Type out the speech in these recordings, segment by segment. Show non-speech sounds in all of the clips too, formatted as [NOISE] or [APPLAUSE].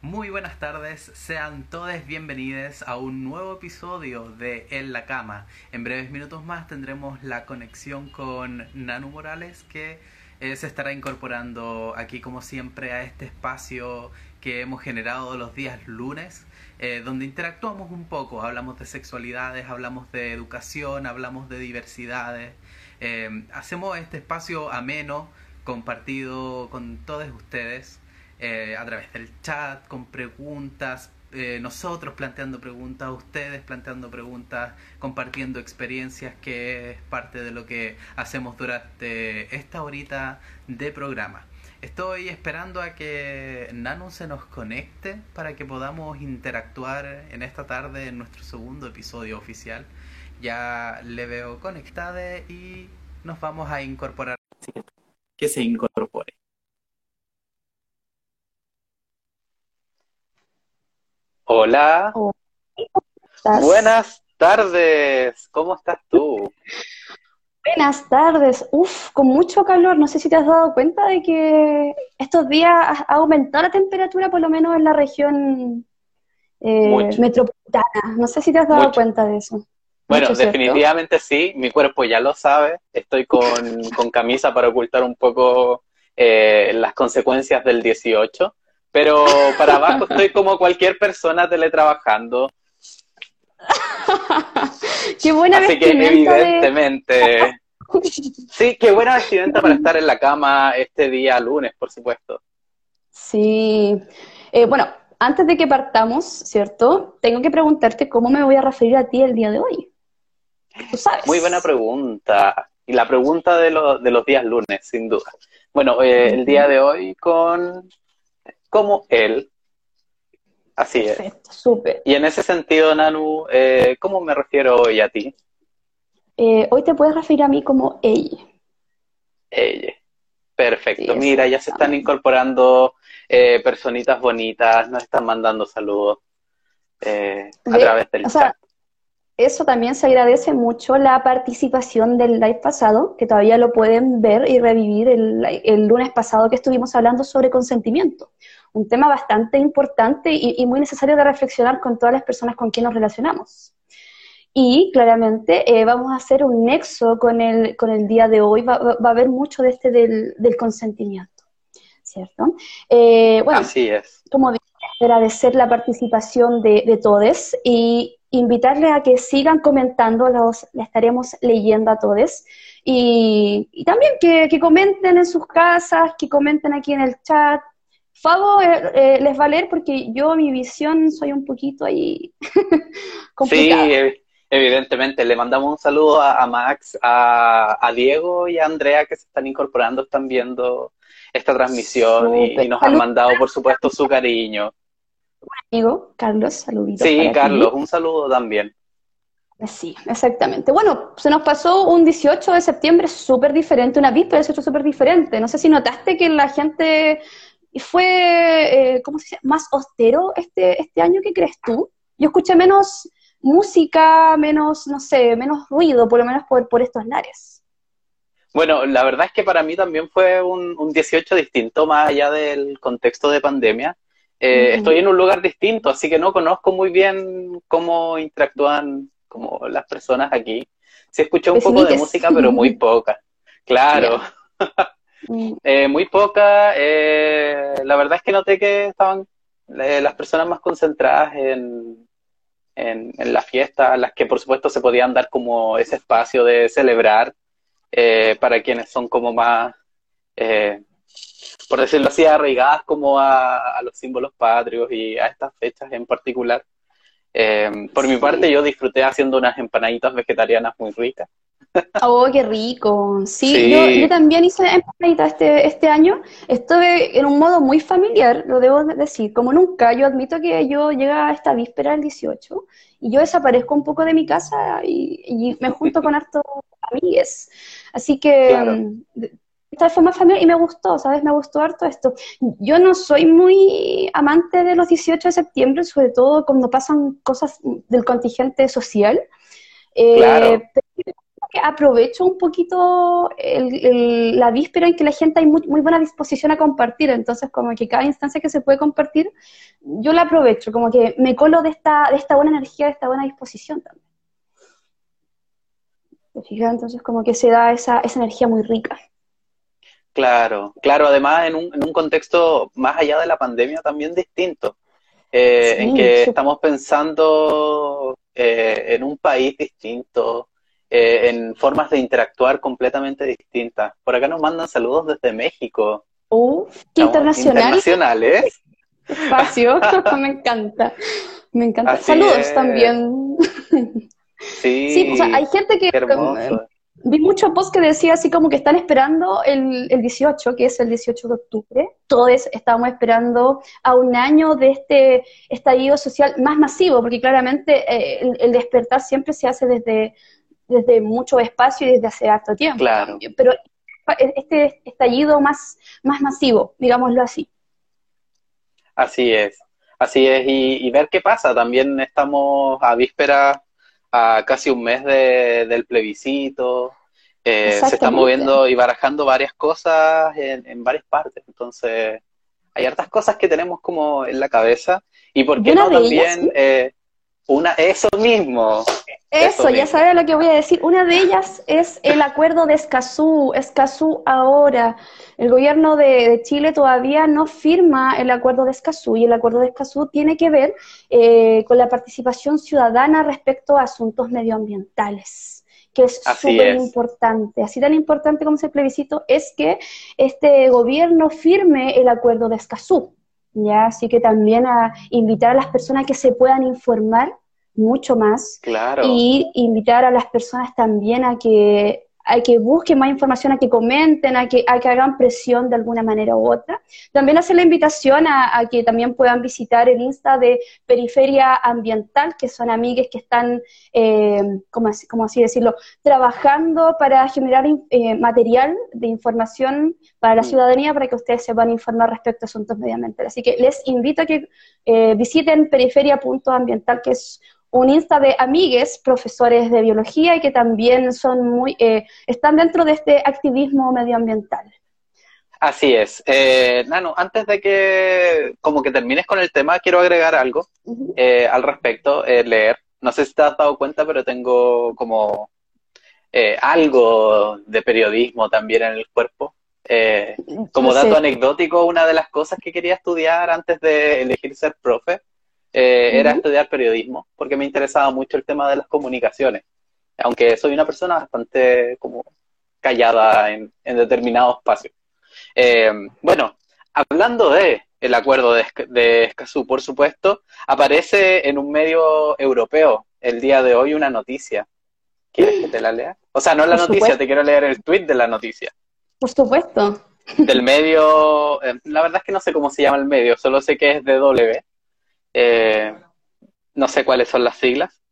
Muy buenas tardes, sean todos bienvenidos a un nuevo episodio de En la Cama. En breves minutos más tendremos la conexión con Nanu Morales que eh, se estará incorporando aquí como siempre a este espacio que hemos generado los días lunes, eh, donde interactuamos un poco, hablamos de sexualidades, hablamos de educación, hablamos de diversidades, eh, hacemos este espacio ameno, compartido con todos ustedes. Eh, a través del chat, con preguntas, eh, nosotros planteando preguntas, ustedes planteando preguntas, compartiendo experiencias, que es parte de lo que hacemos durante esta horita de programa. Estoy esperando a que Nano se nos conecte para que podamos interactuar en esta tarde en nuestro segundo episodio oficial. Ya le veo conectada y nos vamos a incorporar. Que se incorpore. Hola. Buenas tardes. ¿Cómo estás tú? Buenas tardes. Uf, con mucho calor. No sé si te has dado cuenta de que estos días ha aumentado la temperatura, por lo menos en la región eh, metropolitana. No sé si te has dado cuenta de eso. Bueno, definitivamente sí. Mi cuerpo ya lo sabe. Estoy con, con camisa para ocultar un poco eh, las consecuencias del 18 pero para abajo estoy como cualquier persona teletrabajando. [LAUGHS] qué buena Así que evidentemente. [LAUGHS] Sí, qué buena vestimenta para estar en la cama este día lunes, por supuesto. Sí. Eh, bueno, antes de que partamos, ¿cierto? Tengo que preguntarte cómo me voy a referir a ti el día de hoy. ¿Tú sabes? Muy buena pregunta. Y la pregunta de, de los días lunes, sin duda. Bueno, eh, el día de hoy con como él. Así Perfecto, es. súper. Y en ese sentido, Nanu, eh, ¿cómo me refiero hoy a ti? Eh, hoy te puedes referir a mí como ella. Ella. Perfecto. Mira, ya se están incorporando eh, personitas bonitas, nos están mandando saludos a través del chat. eso también se agradece mucho la participación del live pasado, que todavía lo pueden ver y revivir el, el lunes pasado que estuvimos hablando sobre consentimiento un tema bastante importante y, muy necesario de reflexionar con todas las personas con quien nos relacionamos. Y claramente eh, vamos a hacer un nexo con el, con el día de hoy, va, a haber mucho de este del, consentimiento, ¿cierto? Eh, bueno, Así es. Como dije, agradecer la participación de, de todos y invitarles a que sigan comentando, los, la estaremos leyendo a todos. Y, y también que, que, comenten en sus casas, que comenten aquí en el chat, Fabo eh, eh, les va a leer porque yo, mi visión, soy un poquito ahí [LAUGHS] complicada. Sí, evidentemente. Le mandamos un saludo a, Max, a, Diego y a Andrea que se están incorporando, están viendo esta transmisión y, nos han mandado, por supuesto, su cariño. Amigo, Carlos, saluditos. Sí, Carlos, un saludo también. Sí, exactamente. Bueno, se nos pasó un 18 de septiembre súper diferente, una víspera de 18 súper diferente. No sé si notaste que la gente y fue, eh, ¿cómo se dice?, más austero este, este año, ¿qué crees tú? Yo escuché menos música, menos, no sé, menos ruido, por lo menos por, por estos lares. Bueno, la verdad es que para mí también fue un, un 18 distinto, más allá del contexto de pandemia. Eh, estoy en un lugar distinto, así que no conozco muy bien cómo interactúan como las personas aquí. Sí escuché un poco de música, pero muy poca. Claro. [LAUGHS] Eh, muy poca. Eh, la verdad es que noté que estaban eh, las personas más concentradas en, en, la fiesta, las que por supuesto se podían dar como ese espacio de celebrar para quienes son como más, por decirlo así, arraigadas como a, los símbolos patrios y a estas fechas en particular. por mi parte, yo disfruté haciendo unas empanaditas vegetarianas muy ricas. Oh, qué rico. Sí, Yo, también hice empanadita este, este año. Estuve en un modo muy familiar, lo debo decir, como nunca. Yo admito que yo llego a esta víspera del 18 y yo desaparezco un poco de mi casa y, me junto con [LAUGHS] hartos amigues. Así que mm, esta vez fue más familiar y me gustó, ¿sabes? Me gustó harto esto. Yo no soy muy amante de los 18 de septiembre, sobre todo cuando pasan cosas del contingente social. Eh, aprovecho un poquito la víspera en que la gente hay muy, buena disposición a compartir, entonces como que cada instancia que se puede compartir, yo la aprovecho, como que me colo de esta, de esta buena energía, de esta buena disposición también. Entonces como que se da esa, esa energía muy rica. Claro, claro, además en un, en un contexto más allá de la pandemia también distinto, eh, en que estamos pensando eh, en un país distinto, eh, en formas de interactuar completamente distintas. Por acá nos mandan saludos desde México. Uf, qué internacional. Internacionales. Espacio, [LAUGHS] me encanta. Me encanta. saludos también. Sí, sí, o sea, hay gente que vi muchos posts que decía así como que están esperando el, el 18, que es el 18 de octubre. Todos estábamos esperando a un año de este estallido social más masivo, porque claramente eh, el, despertar siempre se hace desde, desde mucho espacio y desde hace harto tiempo. Claro. Pero este estallido más, más masivo, digámoslo así. Así es, así es, y, y ver qué pasa. También estamos a víspera a casi un mes del plebiscito. Eh, se están moviendo y barajando varias cosas en, varias partes. Entonces, hay hartas cosas que tenemos como en la cabeza. Y por qué no también eh, una, eso mismo. Eso, ya sabes lo que voy a decir. Una de ellas es el acuerdo de Escazú. Escazú ahora. El gobierno de, Chile todavía no firma el acuerdo de Escazú y el acuerdo de Escazú tiene que ver eh, con la participación ciudadana respecto a asuntos medioambientales que es súper importante. Así tan importante como ese plebiscito es que este gobierno firme el acuerdo de Escazú. ¿ya? Así que también a invitar a las personas que se puedan informar mucho más. Claro. Y invitar a las personas también a que a que busquen más información, a que comenten, a que, a que hagan presión de alguna manera u otra. También hacer la invitación a, que también puedan visitar el Insta de Periferia Ambiental, que son amigues que están, eh, como, así, así decirlo, trabajando para generar eh, material de información para la mm. ciudadanía para que ustedes se van a informar respecto a asuntos medioambientales. Así que les invito a que eh, visiten periferia.ambiental, que es un Insta de amigues, profesores de biología y que también son muy, eh, están dentro de este activismo medioambiental. Así es. Eh, Nano, antes de que como que termines con el tema, quiero agregar algo eh, al respecto, eh, leer. No sé si te has dado cuenta, pero tengo como algo de periodismo también en el cuerpo. como dato anecdótico, una de las cosas que quería estudiar antes de elegir ser profe eh, era estudiar periodismo, porque me interesaba mucho el tema de las comunicaciones, aunque soy una persona bastante como callada en, determinados espacios. Eh, bueno, hablando de el acuerdo de, de Escazú, por supuesto, aparece en un medio europeo el día de hoy una noticia. ¿Quieres que te la lea? O sea, no la noticia, te quiero leer el tweet de la noticia. Por supuesto. Del medio, eh, la verdad es que no sé cómo se llama el medio, solo sé que es de W. Eh, no sé cuáles son las siglas.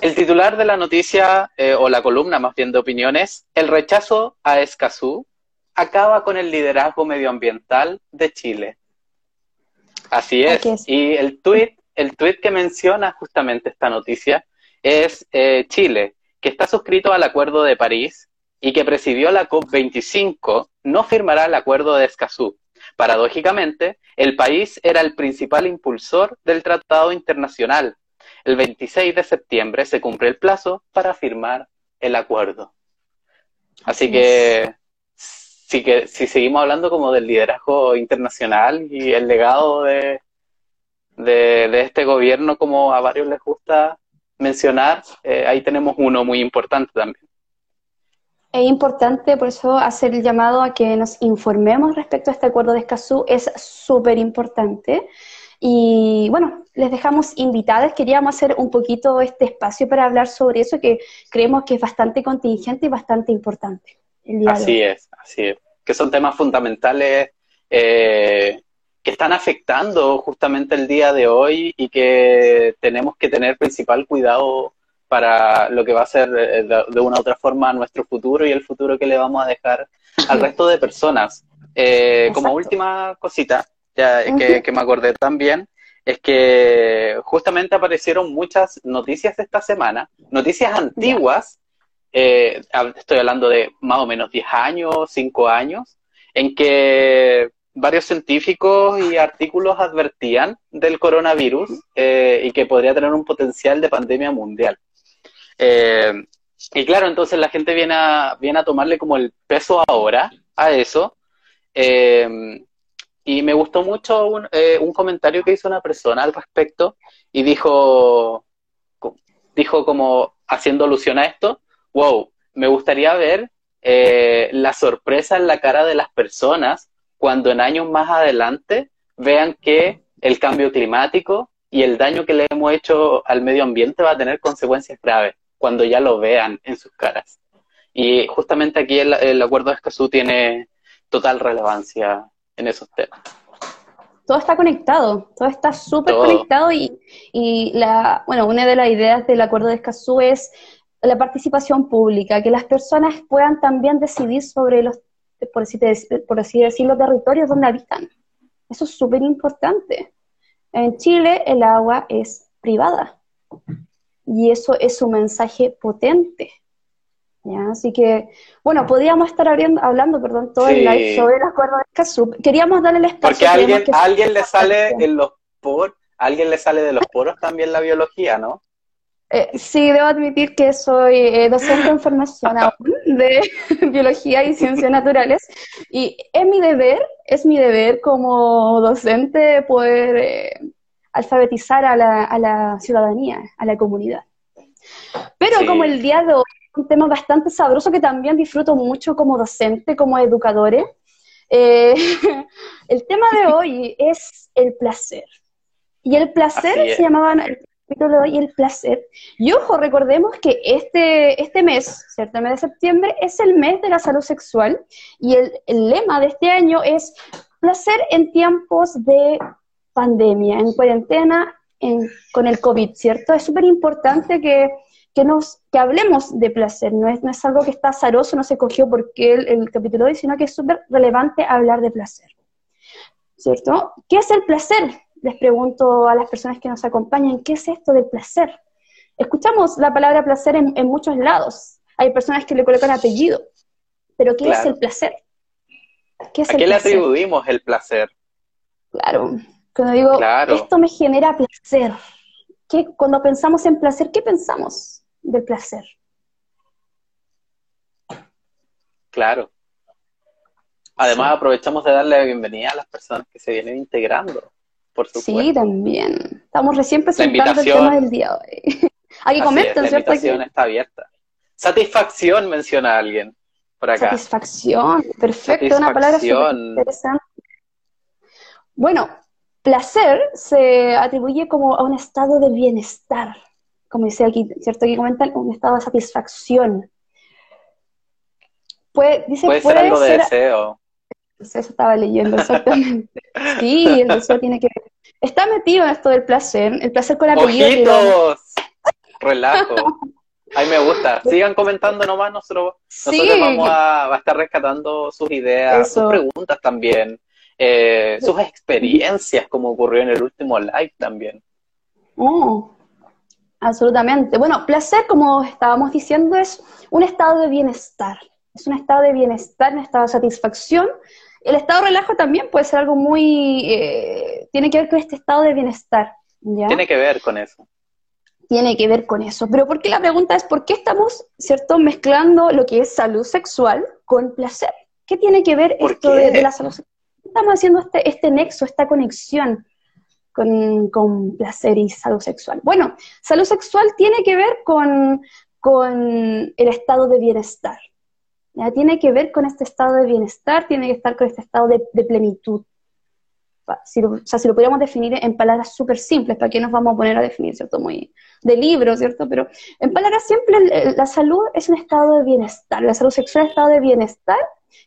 El titular de la noticia, eh, o la columna más bien de opiniones, el rechazo a Escazú acaba con el liderazgo medioambiental de Chile. Así es. Y el tuit, el tuit que menciona justamente esta noticia es eh, Chile, que está suscrito al Acuerdo de París y que presidió la COP25, no firmará el Acuerdo de Escazú, Paradójicamente, el país era el principal impulsor del tratado internacional. El 26 de septiembre se cumple el plazo para firmar el acuerdo. Así que si, que, si seguimos hablando como del liderazgo internacional y el legado de, de, este gobierno, como a varios les gusta mencionar, eh, ahí tenemos uno muy importante también. Es importante, por eso, hacer el llamado a que nos informemos respecto a este acuerdo de Escazú. Es súper importante. Y bueno, les dejamos invitadas. Queríamos hacer un poquito este espacio para hablar sobre eso que creemos que es bastante contingente y bastante importante. así es, así es. Que son temas fundamentales eh, que están afectando justamente el día de hoy y que tenemos que tener principal cuidado para lo que va a ser eh, de una u otra forma nuestro futuro y el futuro que le vamos a dejar al resto de personas. Eh, como última cosita ya, que, me acordé también, es que justamente aparecieron muchas noticias esta semana, noticias antiguas eh, estoy hablando de más o menos 10 años, 5 años, en que varios científicos y artículos advertían del coronavirus eh, y que podría tener un potencial de pandemia mundial. Eh, y claro, entonces la gente viene a, viene a tomarle como el peso ahora a eso. y me gustó mucho un, un comentario que hizo una persona al respecto y dijo, dijo como haciendo alusión a esto, wow, me gustaría ver eh, la sorpresa en la cara de las personas cuando en años más adelante vean que el cambio climático y el daño que le hemos hecho al medio ambiente va a tener consecuencias graves, cuando ya lo vean en sus caras. Y justamente aquí el, acuerdo de Escazú tiene total relevancia en esos temas. Todo está conectado, todo está súper conectado y, y la, bueno, una de las ideas del acuerdo de Escazú es la participación pública, que las personas puedan también decidir sobre los, por así, por así decir, los territorios donde habitan. Eso es súper importante. En Chile el agua es privada y eso es un mensaje potente. Así que, bueno, podríamos estar hablando, perdón, todo el live sobre el acuerdo de Escazú. Queríamos darle el espacio. Porque a alguien, alguien le sale en los poros, alguien le sale de los poros también la biología, ¿no? Eh, sí, debo admitir que soy eh, docente en formación [LAUGHS] de [LAUGHS] biología y ciencias naturales y es mi deber, es mi deber como docente poder eh, alfabetizar a la, a la, ciudadanía, a la comunidad. Pero como el día de hoy es un tema bastante sabroso que también disfruto mucho como docente, como educadores, [LAUGHS] el tema de [LAUGHS] hoy es el placer. Y el placer se llamaba, y el placer. Y ojo, recordemos que este, este mes, ¿cierto? El mes de septiembre es el mes de la salud sexual y el, lema de este año es placer en tiempos de pandemia, en cuarentena, con el COVID, ¿cierto? Es súper importante que, nos, que hablemos de placer, no es, no es algo que está azaroso, no se cogió porque el, el capítulo hoy, sino que es súper relevante hablar de placer, ¿cierto? ¿Qué es el placer? les pregunto a las personas que nos acompañan, ¿qué es esto del placer? Escuchamos la palabra placer en, muchos lados. Hay personas que le colocan apellido, pero ¿qué es el placer? ¿Qué ¿A qué le atribuimos el placer? Claro, cuando digo, esto me genera placer, ¿qué, cuando pensamos en placer, ¿qué pensamos del placer? Claro. Además, aprovechamos de darle la bienvenida a las personas que se vienen integrando Sí, también. Estamos recién presentando el tema del día de hoy. [LAUGHS] Aquí comentan, La invitación está abierta. Satisfacción menciona alguien por acá. Satisfacción, perfecto, una palabra interesante. Bueno, placer se atribuye como a un estado de bienestar, como dice aquí, ¿cierto? Aquí comentan un estado de satisfacción. Puede, dice, puede, ser algo de deseo. Eso estaba leyendo exactamente. Sí, el deseo tiene que Está metido en esto del placer, el placer con la ¡Ojitos! Relajo. Ay, me gusta. Sigan comentando nomás, nosotros, nosotros vamos a, estar rescatando sus ideas, sus preguntas también, eh, sus experiencias, como ocurrió en el último live también. Oh, absolutamente. Bueno, placer, como estábamos diciendo, es un estado de bienestar. Es un estado de bienestar, un estado de satisfacción el estado de relajo también puede ser algo muy... Eh, tiene que ver con este estado de bienestar. Tiene que ver con eso. Tiene que ver con eso. Pero ¿por qué la pregunta es por qué estamos, ¿cierto?, mezclando lo que es salud sexual con placer. ¿Qué tiene que ver esto de, la salud sexual? Estamos haciendo este, este nexo, esta conexión con, con, placer y salud sexual. Bueno, salud sexual tiene que ver con, con el estado de bienestar. ¿ya? Tiene que ver con este estado de bienestar, tiene que estar con este estado de, plenitud. Si lo, o si lo podríamos definir en palabras súper simples, ¿para qué nos vamos a poner a definir, cierto? Muy de libro, ¿cierto? Pero en palabras simples, la salud es un estado de bienestar, la salud sexual es un estado de bienestar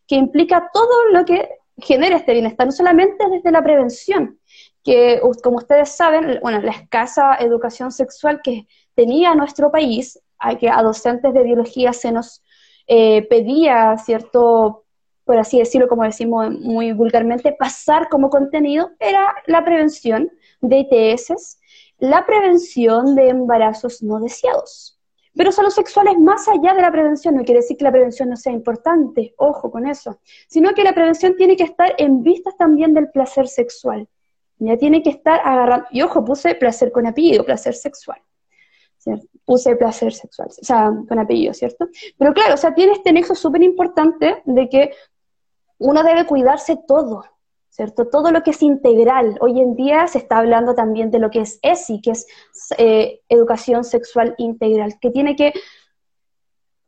que implica todo lo que genera este bienestar, no solamente desde la prevención, que como ustedes saben, bueno, la escasa educación sexual que tenía nuestro país, hay que a docentes de biología se nos eh, pedía cierto, por así decirlo, como decimos muy vulgarmente, pasar como contenido, era la prevención de ITS, la prevención de embarazos no deseados. Pero salud sexual es más allá de la prevención, no quiere decir que la prevención no sea importante, ojo con eso, sino que la prevención tiene que estar en vistas también del placer sexual. Ya tiene que estar agarrando, y ojo, puse placer con apellido, placer sexual. Puse placer sexual, o sea, con apellido, ¿cierto? Pero claro, o sea, tiene este nexo súper importante de que uno debe cuidarse todo, ¿cierto? Todo lo que es integral. Hoy en día se está hablando también de lo que es ESI, que es eh, educación sexual integral, que tiene que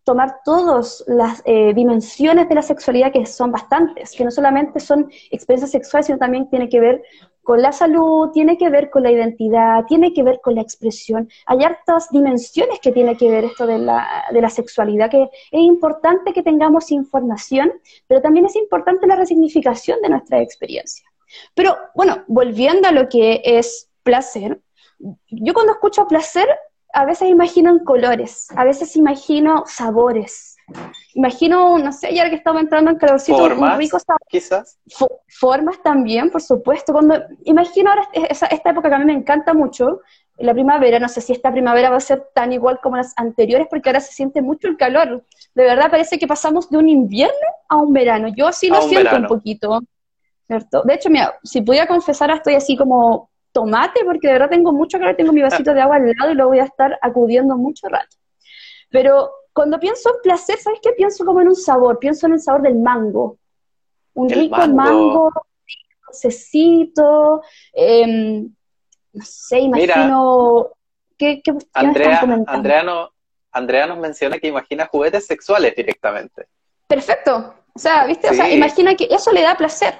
tomar todas las eh, dimensiones de la sexualidad, que son bastantes, que no solamente son experiencias sexuales, sino también tiene que ver con la salud, tiene que ver con la identidad, tiene que ver con la expresión. Hay hartas dimensiones que tiene que ver esto de la, de la sexualidad, que es importante que tengamos información, pero también es importante la resignificación de nuestra experiencia. Pero bueno, volviendo a lo que es placer, yo cuando escucho placer, a veces imagino colores, a veces imagino sabores, Imagino, no sé, ya que estamos entrando en calorcito, formas, un rico quizás. formas también, por supuesto. Cuando imagino ahora esta época que a mí me encanta mucho, la primavera, no sé si esta primavera va a ser tan igual como las anteriores, porque ahora se siente mucho el calor. De verdad parece que pasamos de un invierno a un verano. Yo así lo siento un poquito, ¿cierto? De hecho, mira, si pudiera confesar, estoy así como tomate, porque de verdad tengo mucho calor, tengo mi vasito [LAUGHS] de agua al lado y lo voy a estar acudiendo mucho rato. Pero cuando pienso en placer, ¿sabes qué? Pienso como en un sabor, pienso en el sabor del mango. Un rico mango, dulcecito, em, no sé, imagino... ¿Qué, qué, Andrea, Andrea, Andrea nos menciona que imagina juguetes sexuales directamente. Perfecto. O sea, ¿viste? O sea, imagina que eso le da placer.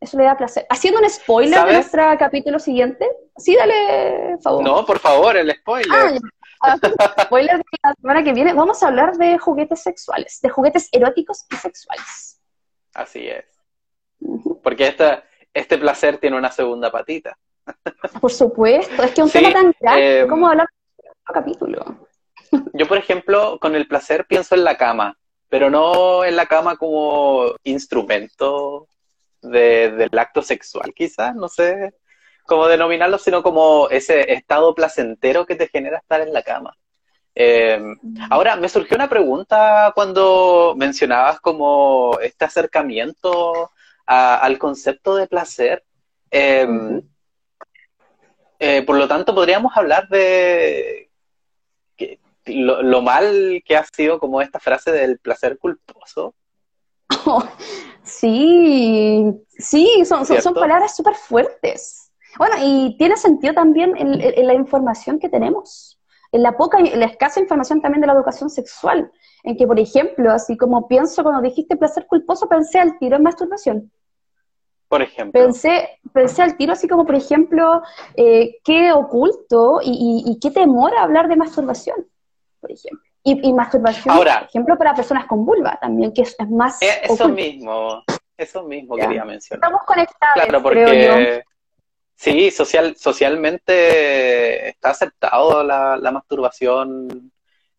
Eso le da placer. Haciendo un spoiler de nuestro capítulo siguiente. Sí, dale, favor. No, por favor, el spoiler. Ah, Spoiler de la semana que viene, vamos a hablar de juguetes sexuales, de juguetes eróticos y sexuales. Así es. Porque esta, este placer tiene una segunda patita. Por supuesto, es que un tema tan grande, em, ¿cómo hablar de otro capítulo? [LAUGHS] Yo, por ejemplo, con el placer pienso en la cama, pero no en la cama como instrumento del acto sexual, quizás, no sé como denominarlo, sino como ese estado placentero que te genera estar en la cama. Em, ahora, me surgió una pregunta cuando mencionabas como este acercamiento al concepto de placer. Em, eh, por lo tanto, podríamos hablar de lo, mal que ha sido como esta frase del placer culposo. [LAUGHS] sí, sí, son, son palabras súper fuertes. Bueno, y tiene sentido también en, la información que tenemos, en la poca, en la escasa información también de la educación sexual, en que, por ejemplo, así como pienso cuando dijiste placer culposo, pensé al tiro en masturbación. Por ejemplo. Pensé, pensé al tiro así como, por ejemplo, eh, qué oculto y, qué temor a hablar de masturbación, por ejemplo. Y, masturbación, por ejemplo, para personas con vulva también, que es, más... Eh, eso mismo, eso mismo quería mencionar. Estamos conectados, claro, porque... Sí, social, socialmente está aceptado la, masturbación,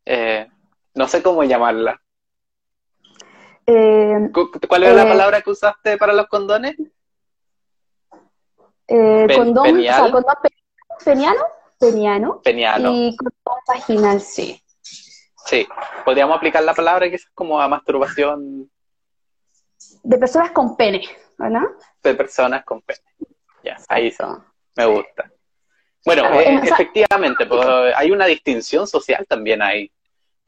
eh, no sé cómo llamarla. Eh, ¿Cuál era la eh, palabra que usaste para los condones? condón, penial. condón peniano, peniano, peniano. y condón vaginal, sí. Sí, podríamos aplicar la palabra que es como a masturbación. De personas con pene, ¿verdad? De personas con pene. Ya, ahí está. Me gusta. Bueno, eh, efectivamente, pues, hay una distinción social también ahí.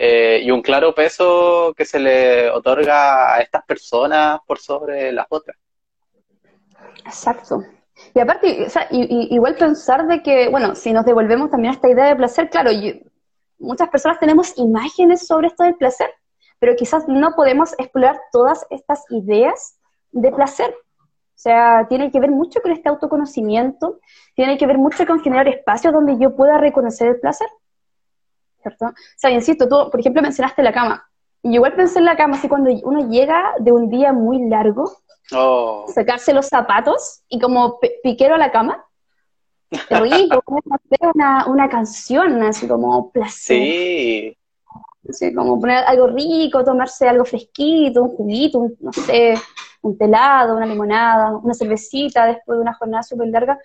Eh, y un claro peso que se le otorga a estas personas por sobre las otras. Exacto. Y aparte, igual pensar de que, bueno, si nos devolvemos también a esta idea de placer, claro, muchas personas tenemos imágenes sobre esto del placer, pero quizás no podemos explorar todas estas ideas de placer. O sea, tiene que ver mucho con este autoconocimiento, tiene que ver mucho con generar espacios donde yo pueda reconocer el placer. ¿Cierto? O sea, insisto, tú, por ejemplo, mencionaste la cama. Y igual pensé en la cama, así cuando uno llega de un día muy largo, oh. sacarse los zapatos y como piquero a la cama, rico, como [LAUGHS] una, una canción, así como placer. Sí. Sí, como poner algo rico, tomarse algo fresquito, un juguito, no sé, un telado, una limonada, una cervecita después de una jornada súper larga.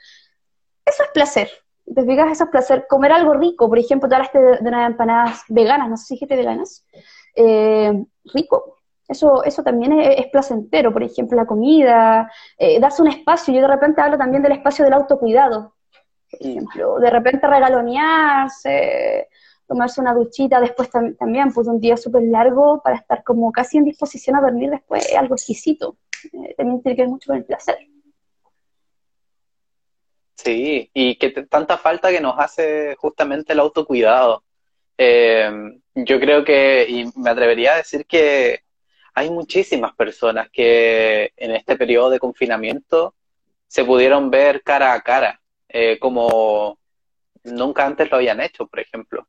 Eso es placer. te fijas esos placer, comer algo rico, por ejemplo, tú hablaste de, de unas empanadas veganas, no sé si dijiste veganas, eh, rico, eso, eso también es, placentero, por ejemplo, la comida, eh, darse un espacio, yo de repente hablo también del espacio del autocuidado, por ejemplo, de repente regalonearse, tomarse una duchita después también, pues un día súper largo para estar como casi en disposición a dormir después, es algo exquisito, eh, también tiene que ver mucho con el placer. Sí, y que tanta falta que nos hace justamente el autocuidado. Eh, yo creo que, y me atrevería a decir que hay muchísimas personas que en este periodo de confinamiento se pudieron ver cara a cara, eh, como nunca antes lo habían hecho, por ejemplo.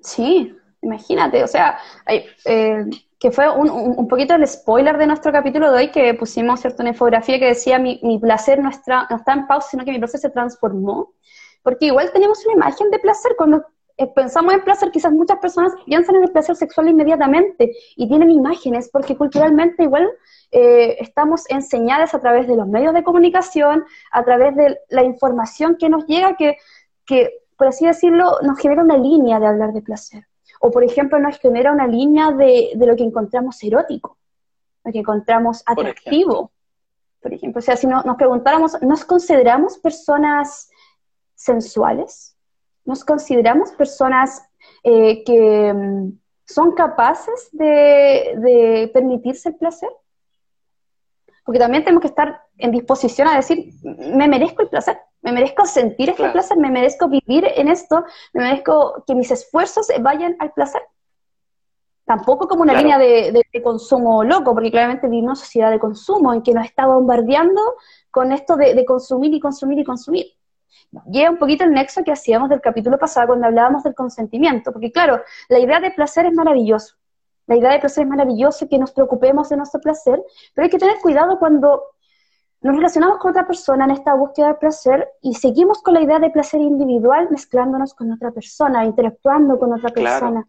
Sí, imagínate, o sea, eh, que fue un, un, poquito el spoiler de nuestro capítulo de hoy, que pusimos cierto, una infografía que decía mi, mi placer no está, no está en pausa, sino que mi placer se transformó, porque igual tenemos una imagen de placer cuando eh, pensamos en placer, quizás muchas personas piensan en el placer sexual inmediatamente y tienen imágenes, porque culturalmente igual eh, estamos enseñadas a través de los medios de comunicación, a través de la información que nos llega, que, que por así decirlo, nos genera una línea de hablar de placer. O, por ejemplo, nos genera una línea de, de lo que encontramos erótico, lo que encontramos atractivo. Por ejemplo, o sea, si no, nos preguntáramos, ¿nos consideramos personas sensuales? nos consideramos personas eh, que mm, son capaces de, permitirse el placer. Porque también tenemos que estar en disposición a decir, me merezco el placer, me merezco sentir este placer, me merezco vivir en esto, me merezco que mis esfuerzos vayan al placer. Tampoco como una línea de, consumo loco, porque claramente vivimos una sociedad de consumo en que nos está bombardeando con esto de consumir y consumir y consumir. Llega un poquito el nexo que hacíamos del capítulo pasado cuando hablábamos del consentimiento, porque claro, la idea de placer es maravilloso, la idea de placer es maravilloso, que nos preocupemos de nuestro placer, pero hay que tener cuidado cuando nos relacionamos con otra persona en esta búsqueda de placer y seguimos con la idea de placer individual mezclándonos con otra persona, interactuando con otra persona.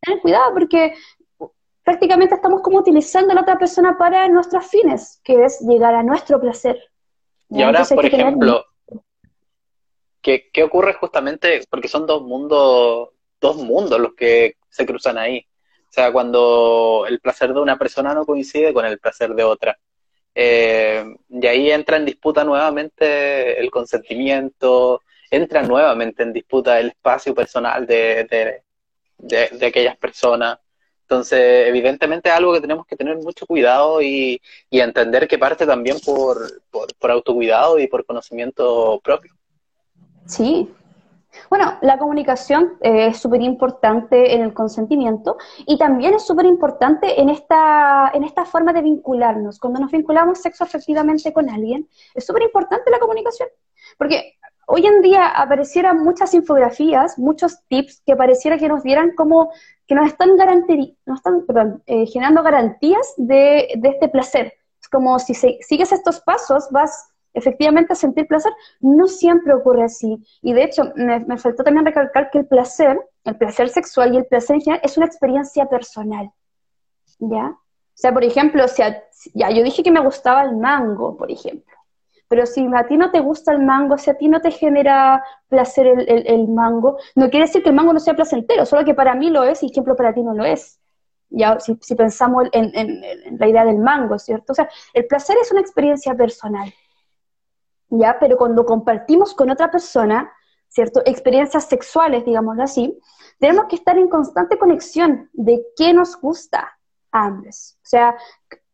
Tener cuidado porque prácticamente estamos como utilizando a la otra persona para nuestros fines, que es llegar a nuestro placer. Y ahora, por ejemplo, ¿Qué, ocurre justamente? Porque son dos mundos, dos mundos los que se cruzan ahí. O sea, cuando el placer de una persona no coincide con el placer de otra. Eh, y ahí entra en disputa nuevamente el consentimiento, entra nuevamente en disputa el espacio personal de, de, aquellas personas. Entonces, evidentemente es algo que tenemos que tener mucho cuidado y, entender que parte también por, por autocuidado y por conocimiento propio. Sí. Bueno, la comunicación eh, es súper importante en el consentimiento y también es súper importante en esta, en esta forma de vincularnos. Cuando nos vinculamos sexo afectivamente con alguien, es súper importante la comunicación. Porque hoy en día aparecieran muchas infografías, muchos tips que pareciera que nos dieran como que nos están, eh, generando garantías de, de, este placer. Es como si sigues estos pasos vas efectivamente sentir placer, no siempre ocurre así. Y de hecho, me, faltó también recalcar que el placer, el placer sexual y el placer en general es una experiencia personal. ¿Ya? O sea, por ejemplo, si ya yo dije que me gustaba el mango, por ejemplo. Pero si a ti no te gusta el mango, si a ti no te genera placer el, mango, no quiere decir que el mango no sea placentero, solo que para mí lo es y, ejemplo, para ti no lo es. Ya, si, si pensamos en, en la idea del mango, ¿cierto? O sea, el placer es una experiencia personal. ¿Ya? Pero cuando compartimos con otra persona, ¿cierto? Experiencias sexuales, digámoslo así, tenemos que estar en constante conexión de qué nos gusta a ambos. O sea,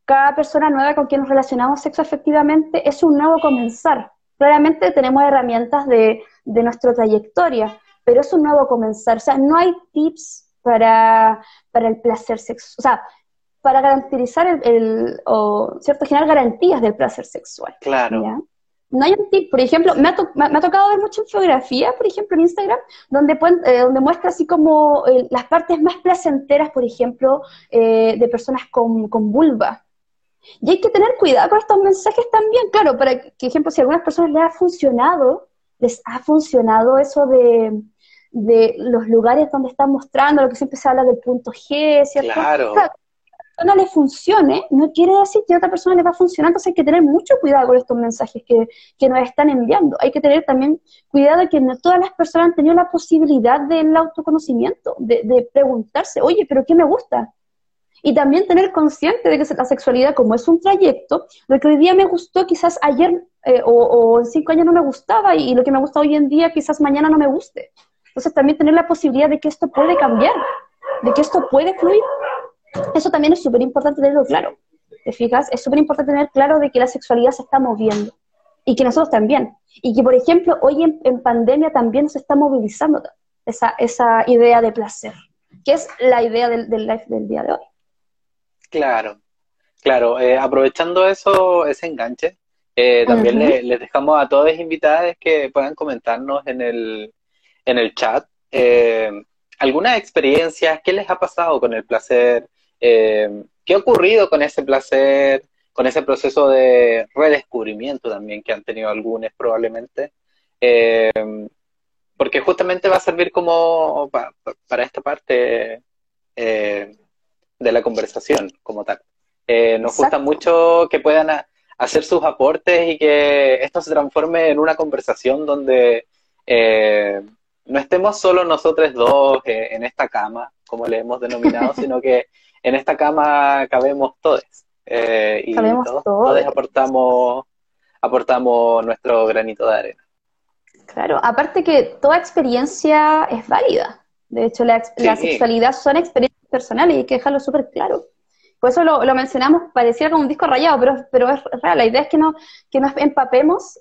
cada persona nueva con quien nos relacionamos sexo efectivamente es un nuevo comenzar. Claramente tenemos herramientas de, de nuestra trayectoria, pero es un nuevo comenzar. O sea, no hay tips para, para el placer sexual. O sea, para garantizar el, el, o, ¿cierto? Generar garantías del placer sexual. Claro no hay un tip, por ejemplo, me ha, me ha tocado ver mucha infografía, por ejemplo, en Instagram, donde, eh, donde muestra así como eh, las partes más placenteras, por ejemplo, eh, de personas con, con, vulva. Y hay que tener cuidado con estos mensajes también, claro, para que, ejemplo, si a algunas personas les ha funcionado, les ha funcionado eso de, de los lugares donde están mostrando, lo que siempre se habla del punto G, ¿cierto? Claro. Persona le funcione, no quiere decir que a otra persona le va a funcionar, entonces hay que tener mucho cuidado con estos mensajes que, que nos están enviando. Hay que tener también cuidado de que no todas las personas han tenido la posibilidad del autoconocimiento, de, preguntarse, oye, pero ¿qué me gusta? Y también tener consciente de que la sexualidad, como es un trayecto, lo que hoy día me gustó, quizás ayer eh, o, en cinco años no me gustaba, y, lo que me gusta hoy en día, quizás mañana no me guste. Entonces, también tener la posibilidad de que esto puede cambiar, de que esto puede fluir. Eso también es súper importante tenerlo claro. ¿Te fijas? Es súper importante tener claro de que la sexualidad se está moviendo y que nosotros también. Y que, por ejemplo, hoy en, pandemia también se está movilizando esa, esa idea de placer, que es la idea del, del live del día de hoy. Claro, claro. Eh, aprovechando eso, ese enganche, eh, también les dejamos a todas invitadas que puedan comentarnos en el, en el chat eh, algunas experiencias, qué les ha pasado con el placer, qué ha ocurrido con ese placer, con ese proceso de redescubrimiento también que han tenido algunos probablemente. porque justamente va a servir como para esta parte de la conversación como tal. Eh, nos gusta mucho que puedan hacer sus aportes y que esto se transforme en una conversación donde eh, no estemos solo nosotros dos eh, en esta cama, como le hemos denominado, [LAUGHS] sino que en esta cama cabemos todos. y todos, aportamos, aportamos nuestro granito de arena. Claro, aparte que toda experiencia es válida. De hecho, la, la sexualidad son experiencias personales y hay que dejarlo súper claro. Por eso lo, mencionamos, pareciera como un disco rayado, pero, pero es real. La idea es que, no, que nos empapemos,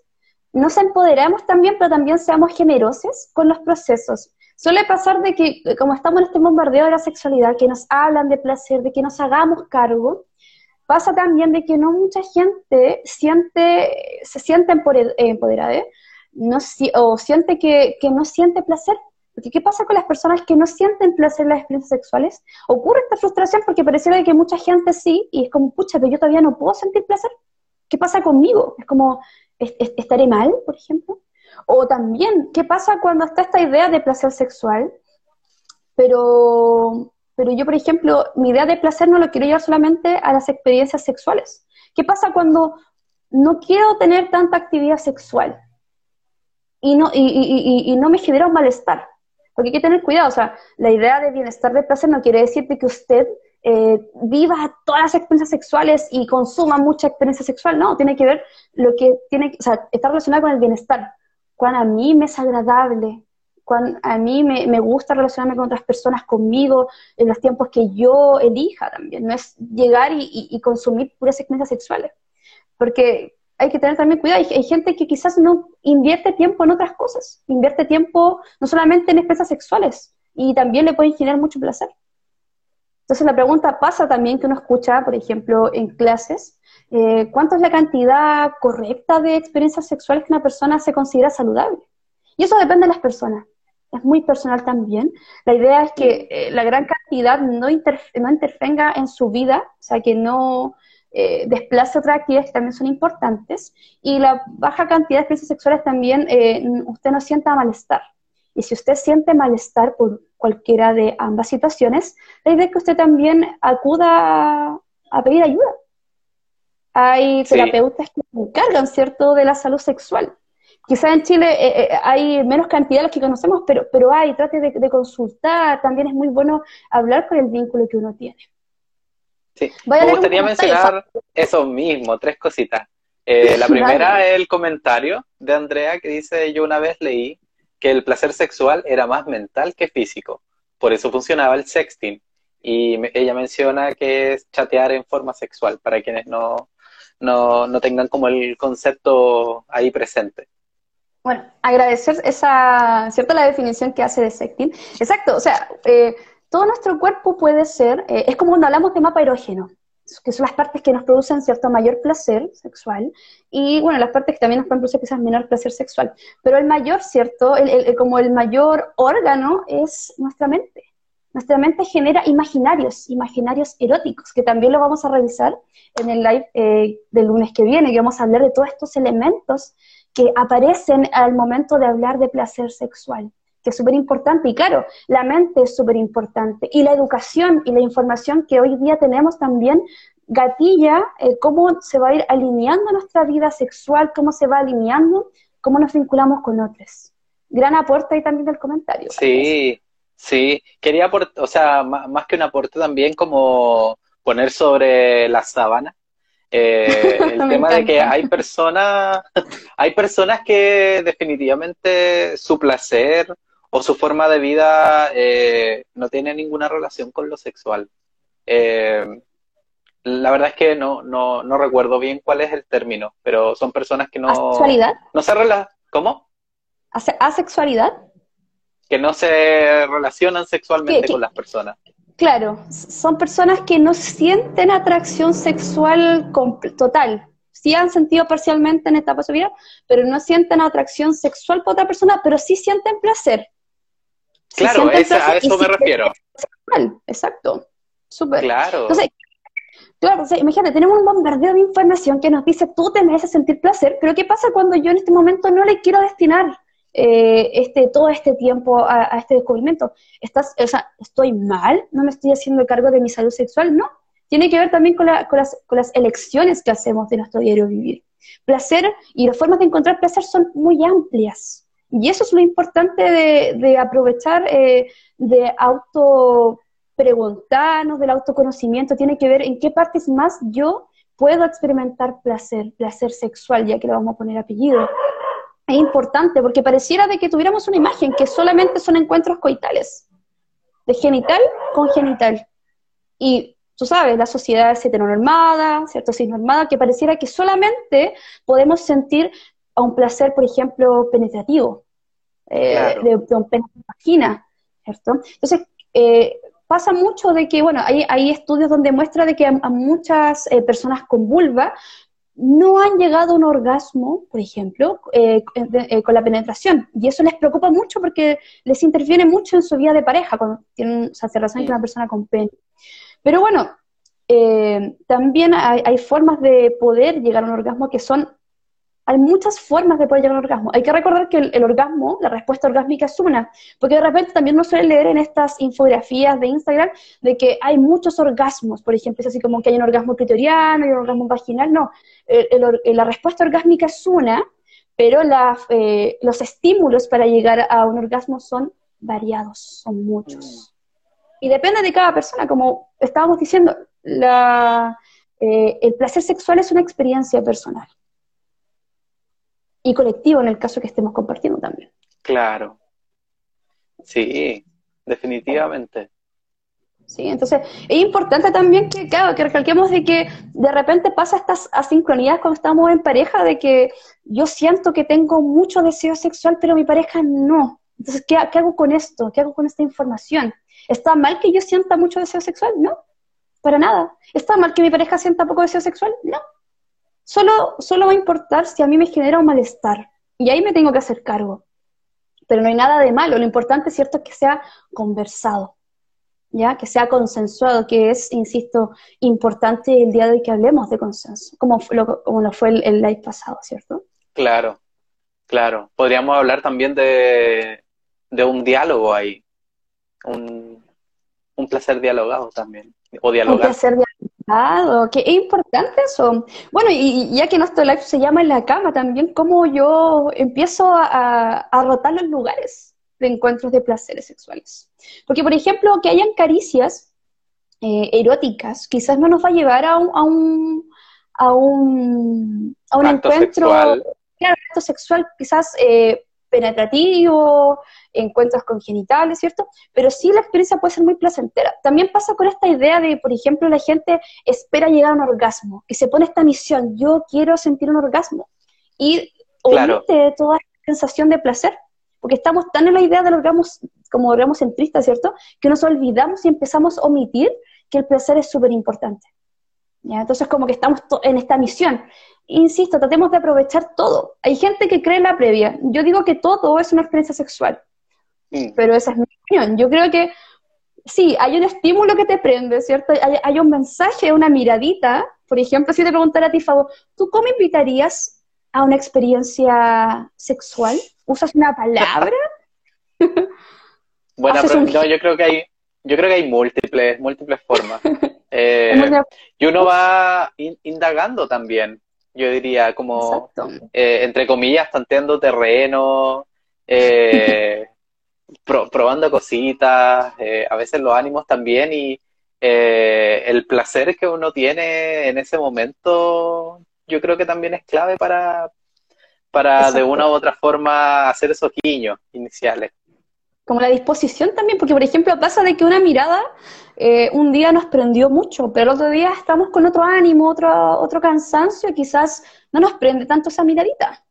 nos empoderemos también, pero también seamos generosos con los procesos. Suele pasar de que, como estamos en este bombardeo de la sexualidad, que nos hablan de placer, de que nos hagamos cargo, pasa también de que no mucha gente siente, se siente empoderada, no, o siente que, que no siente placer porque ¿qué pasa con las personas que no sienten placer en las experiencias sexuales? Ocurre esta frustración porque pareciera que mucha gente sí, y es como, pucha, pero yo todavía no puedo sentir placer. ¿Qué pasa conmigo? Es como, ¿estaré mal, por ejemplo? O también, ¿qué pasa cuando está esta idea de placer sexual? Pero, pero yo, por ejemplo, mi idea de placer no lo quiero llevar solamente a las experiencias sexuales. ¿Qué pasa cuando no quiero tener tanta actividad sexual y no, y, y no me genera un malestar? Porque hay que tener cuidado, o sea, la idea de bienestar de placer no quiere decir que usted eh, viva todas las experiencias sexuales y consuma mucha experiencia sexual, no, tiene que ver lo que tiene, o sea, está relacionado con el bienestar. Cuando a mí me es agradable, cuando a mí me, gusta relacionarme con otras personas, conmigo, en los tiempos que yo elija también, no es llegar y, consumir puras experiencias sexuales. Porque hay que tener también cuidado. Hay, gente que quizás no invierte tiempo en otras cosas, invierte tiempo no solamente en expresas sexuales y también le puede generar mucho placer. Entonces la pregunta pasa también que uno escucha, por ejemplo, en clases, eh, ¿cuánto es la cantidad correcta de experiencias sexuales que una persona se considera saludable? Y eso depende de las personas. Es muy personal también. La idea es que eh, la gran cantidad no, no intervenga en su vida, o sea, que no, eh, desplace otras actividades que también son importantes, y la baja cantidad de experiencias sexuales también eh, usted no sienta malestar. Y si usted siente malestar por cualquiera de ambas situaciones, la idea es que usted también acuda a pedir ayuda. Hay terapeutas que se encargan, ¿cierto?, de la salud sexual. Quizá en Chile eh, hay menos cantidad de los que conocemos, pero, pero hay, trate de, consultar, también es muy bueno hablar con el vínculo que uno tiene. Sí, me gustaría mencionar eso mismo, tres cositas. [LAUGHS] Eh, la primera es el comentario de Andrea que dice, yo una vez leí que el placer sexual era más mental que físico, por eso funcionaba el sexting. Y ella menciona que es chatear en forma sexual, para quienes no, no, no tengan como el concepto ahí presente. Bueno, agradecer esa, ¿cierto? La definición que hace de sexting. Exacto, o sea, eh, todo nuestro cuerpo puede ser, eh, es como cuando hablamos de mapa erógeno, que son las partes que nos producen cierto mayor placer sexual, y bueno, las partes que también nos pueden producir quizás menor placer sexual. Pero el mayor, ¿cierto? como el mayor órgano es nuestra mente. Nuestra mente genera imaginarios, imaginarios eróticos, que también lo vamos a revisar en el live eh, del lunes que viene, que vamos a hablar de todos estos elementos que aparecen al momento de hablar de placer sexual que es súper importante. Y claro, la mente es súper importante. Y la educación y la información que hoy día tenemos también gatilla eh, cómo se va a ir alineando nuestra vida sexual, cómo se va alineando, cómo nos vinculamos con otros. Gran aporte ahí también del comentario. Sí, sí. Quería aportar, o sea, más que un aporte también como poner sobre la sábana eh, [LAUGHS] el tema de que hay personas, [LAUGHS] hay personas que definitivamente su placer o su forma de vida eh, no tiene ninguna relación con lo sexual. Eh, la verdad es que no, no, no recuerdo bien cuál es el término, pero son personas que no... ¿Asexualidad? No se relacionan... ¿Cómo? ¿Asexualidad? Que no se relacionan sexualmente con las personas. Claro, son personas que no sienten atracción sexual total. Sí han sentido parcialmente en esta etapa de su vida, pero no sienten atracción sexual por otra persona, pero sí sienten placer. Claro, a eso me refiero. exacto. Súper. Claro. Entonces, claro, imagínate, tenemos un bombardeo de información que nos dice, tú te mereces sentir placer, pero ¿qué pasa cuando yo en este momento no le quiero destinar eh, este, todo este tiempo a, este descubrimiento. ¿Estás, o sea, ¿Estoy mal? ¿No me estoy haciendo cargo de mi salud sexual? No. Tiene que ver también con, las, con las elecciones que hacemos de nuestro diario vivir. Placer y las formas de encontrar placer son muy amplias. Y eso es lo importante de, aprovechar, eh, de auto preguntarnos, del autoconocimiento, tiene que ver en qué partes más yo puedo experimentar placer, placer sexual, ya que le vamos a poner apellido es importante porque pareciera de que tuviéramos una imagen que solamente son encuentros coitales, de genital con genital. Y tú sabes, la sociedad es heteronormada, ¿cierto? Cisnormada, que pareciera que solamente podemos sentir a un placer, por ejemplo, penetrativo, eh, de, un vagina, ¿cierto? Entonces, eh, pasa mucho de que, bueno, hay, hay, estudios donde muestra de que a, muchas eh, personas con vulva no han llegado a un orgasmo, por ejemplo, eh, eh, con la penetración. Y eso les preocupa mucho porque les interviene mucho en su vida de pareja cuando tienen, o sea, se relacionan con una persona con pene. Pero bueno, también hay, formas de poder llegar a un orgasmo que son hay muchas formas de poder llegar al orgasmo. Hay que recordar que el, orgasmo, la respuesta orgásmica es una, porque de repente también no suele leer en estas infografías de Instagram de que hay muchos orgasmos, por ejemplo, es así como que hay un orgasmo clitoriano y un orgasmo vaginal, no. la respuesta orgásmica es una, pero eh, los estímulos para llegar a un orgasmo son variados, son muchos. Y depende de cada persona, como estábamos diciendo, eh, el placer sexual es una experiencia personal y colectivo en el caso que estemos compartiendo también. Claro. Sí, definitivamente. Sí, entonces es importante también que, claro, que recalquemos de que de repente pasa estas asincronías cuando estamos en pareja, de que yo siento que tengo mucho deseo sexual, pero mi pareja no. Entonces, ¿qué, ¿qué, hago con esto? ¿Qué hago con esta información? ¿Está mal que yo sienta mucho deseo sexual? No, para nada. ¿Está mal que mi pareja sienta poco deseo sexual? No, Solo, solo va a importar si a mí me genera un malestar. Y ahí me tengo que hacer cargo. Pero no hay nada de malo. Lo importante, ¿cierto?, es que sea conversado. ¿ya? Que sea consensuado, que es, insisto, importante el día de hoy que hablemos de consenso, como lo, como lo fue el, live pasado, ¿cierto? Claro, claro. Podríamos hablar también de, de un diálogo ahí, un, un placer dialogado también, o dialogar. Un placer que es importante eso. Bueno, y, ya que nuestro live se llama En la cama, también cómo yo empiezo a, rotar los lugares de encuentros de placeres sexuales. Porque, por ejemplo, que hayan caricias eh, eróticas, quizás no nos va a llevar a un, a un, a un, a un encuentro sexual. Claro, acto sexual, quizás eh, penetrativo, encuentros con genitales, ¿cierto? Pero sí la experiencia puede ser muy placentera. También pasa con esta idea de, por ejemplo, la gente espera llegar a un orgasmo, que se pone esta misión, yo quiero sentir un orgasmo. Y claro. toda sensación de placer, porque estamos tan en la idea del orgasmo como orgasmo centrista, ¿cierto? Que nos olvidamos y empezamos a omitir que el placer es súper importante. Entonces como que estamos en esta misión insisto, tratemos de aprovechar todo. Hay gente que cree en la previa. Yo digo que todo es una experiencia sexual. Pero esa es mi opinión. Yo creo que sí, hay un estímulo que te prende, ¿cierto? Hay, un mensaje, una miradita. Por ejemplo, si te preguntara a ti, Fabo, ¿tú cómo invitarías a una experiencia sexual? ¿Usas una palabra? [LAUGHS] Bueno, pero no, yo creo que hay, yo creo que hay múltiples, múltiples formas. [LAUGHS] Eh, y uno va indagando también, yo diría, como, eh, entre comillas, tanteando terreno, eh, [LAUGHS] probando cositas, a veces los ánimos también y el placer que uno tiene en ese momento, yo creo que también es clave para, para de una u otra forma hacer esos guiños iniciales. Como la disposición también, porque por ejemplo pasa de que una mirada eh, un día nos prendió mucho, pero el otro día estamos con otro ánimo, otro, otro cansancio, y quizás no nos prende tanto esa miradita.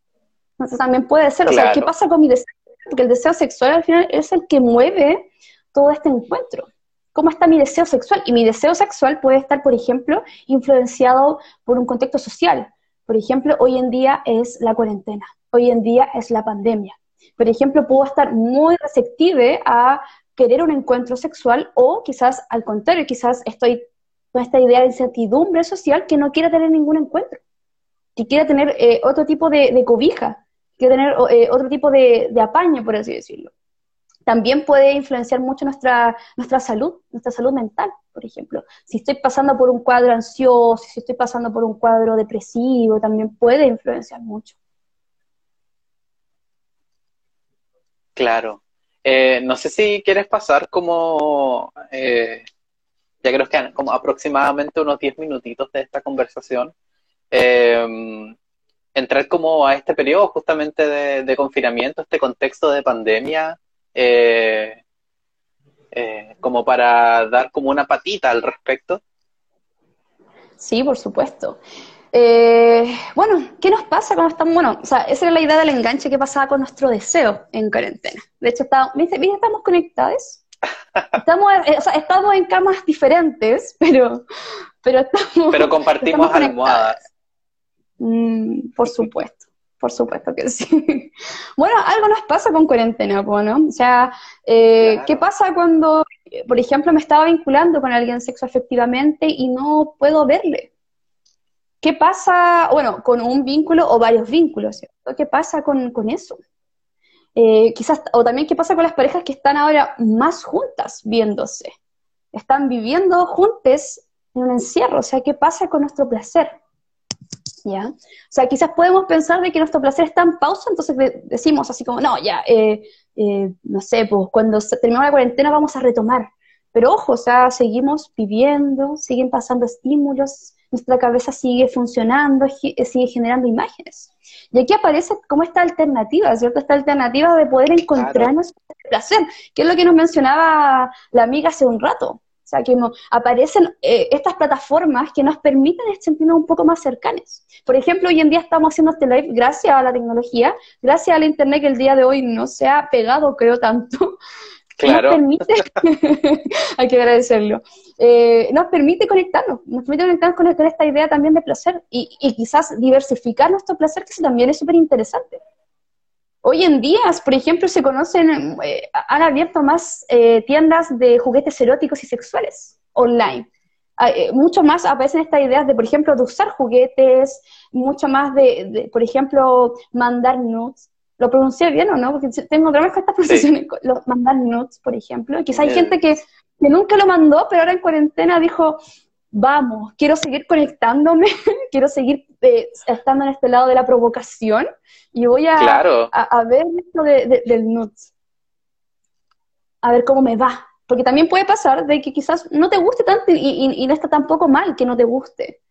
Entonces también puede ser, o sea, ¿qué pasa con mi deseo? Porque el deseo sexual al final es el que mueve todo este encuentro. ¿Cómo está mi deseo sexual? Y mi deseo sexual puede estar, por ejemplo, influenciado por un contexto social. Por ejemplo, hoy en día es la cuarentena, hoy en día es la pandemia por ejemplo, puedo estar muy receptive a querer un encuentro sexual o quizás al contrario, quizás estoy con esta idea de incertidumbre social que no quiera tener ningún encuentro, que quiera tener eh, otro tipo de, cobija, que tener eh, otro tipo de, apaño, por así decirlo. También puede influenciar mucho nuestra, nuestra salud, nuestra salud mental, por ejemplo. Si estoy pasando por un cuadro ansioso, si estoy pasando por un cuadro depresivo, también puede influenciar mucho. Claro. Eh, no sé si quieres pasar como, eh, ya creo que como aproximadamente unos 10 minutitos de esta conversación, em, entrar como a este periodo justamente de, confinamiento, este contexto de pandemia, eh, como para dar como una patita al respecto. Sí, por supuesto. Eh, bueno, ¿qué nos pasa cuando estamos, bueno, o sea, esa era la idea del enganche que pasaba con nuestro deseo en cuarentena. De hecho, está, ¿viste, estamos conectados. Estamos, eh, o sea, estamos en camas diferentes, [LAUGHS] pero, pero estamos. Pero compartimos almohadas. Mm, por supuesto, por supuesto que sí. [LAUGHS] Bueno, algo nos pasa con cuarentena, ¿no? O sea, eh, ¿qué pasa cuando, por ejemplo, me estaba vinculando con alguien sexoafectivamente y no puedo verle? ¿Qué pasa, bueno, con un vínculo o varios vínculos, ¿cierto? ¿Qué pasa con, eso? Eh, quizás, o también qué pasa con las parejas que están ahora más juntas viéndose, están viviendo juntas en un encierro, o sea, ¿qué pasa con nuestro placer? ¿Ya? O sea, quizás podemos pensar de que nuestro placer está en pausa, entonces decimos así como, no, ya, eh, eh, no sé, pues cuando termine la cuarentena vamos a retomar. Pero ojo, o sea, seguimos viviendo, siguen pasando estímulos, nuestra cabeza sigue funcionando, sigue generando imágenes. Y aquí aparece como esta alternativa, ¿cierto? Esta alternativa de poder encontrarnos claro. placer, que es lo que nos mencionaba la amiga hace un rato. O sea, que aparecen eh, estas plataformas que nos permiten sentirnos un poco más cercanos. Por ejemplo, hoy en día estamos haciendo este live gracias a la tecnología, gracias al Internet que el día de hoy no se ha pegado, creo, tanto, Claro. Nos permite, [LAUGHS] hay que agradecerlo, eh, nos permite conectarnos, nos permite conectarnos con, esta idea también de placer y, quizás diversificar nuestro placer, que eso también es súper interesante. Hoy en día, por ejemplo, se conocen, eh, han abierto más eh, tiendas de juguetes eróticos y sexuales online. mucho más aparecen estas ideas de, por ejemplo, de usar juguetes, mucho más de, de por ejemplo, mandar nudes. ¿Lo pronuncié bien o no? Porque tengo problemas con estas pronunciaciones, los mandar notes, por ejemplo. quizá hay gente que, nunca lo mandó, pero ahora en cuarentena dijo, vamos, quiero seguir conectándome, [LAUGHS] quiero seguir eh, estando en este lado de la provocación y voy a, a, ver esto de, del nuts. A ver cómo me va. Porque también puede pasar de que quizás no te guste tanto y no está tampoco mal que no te guste.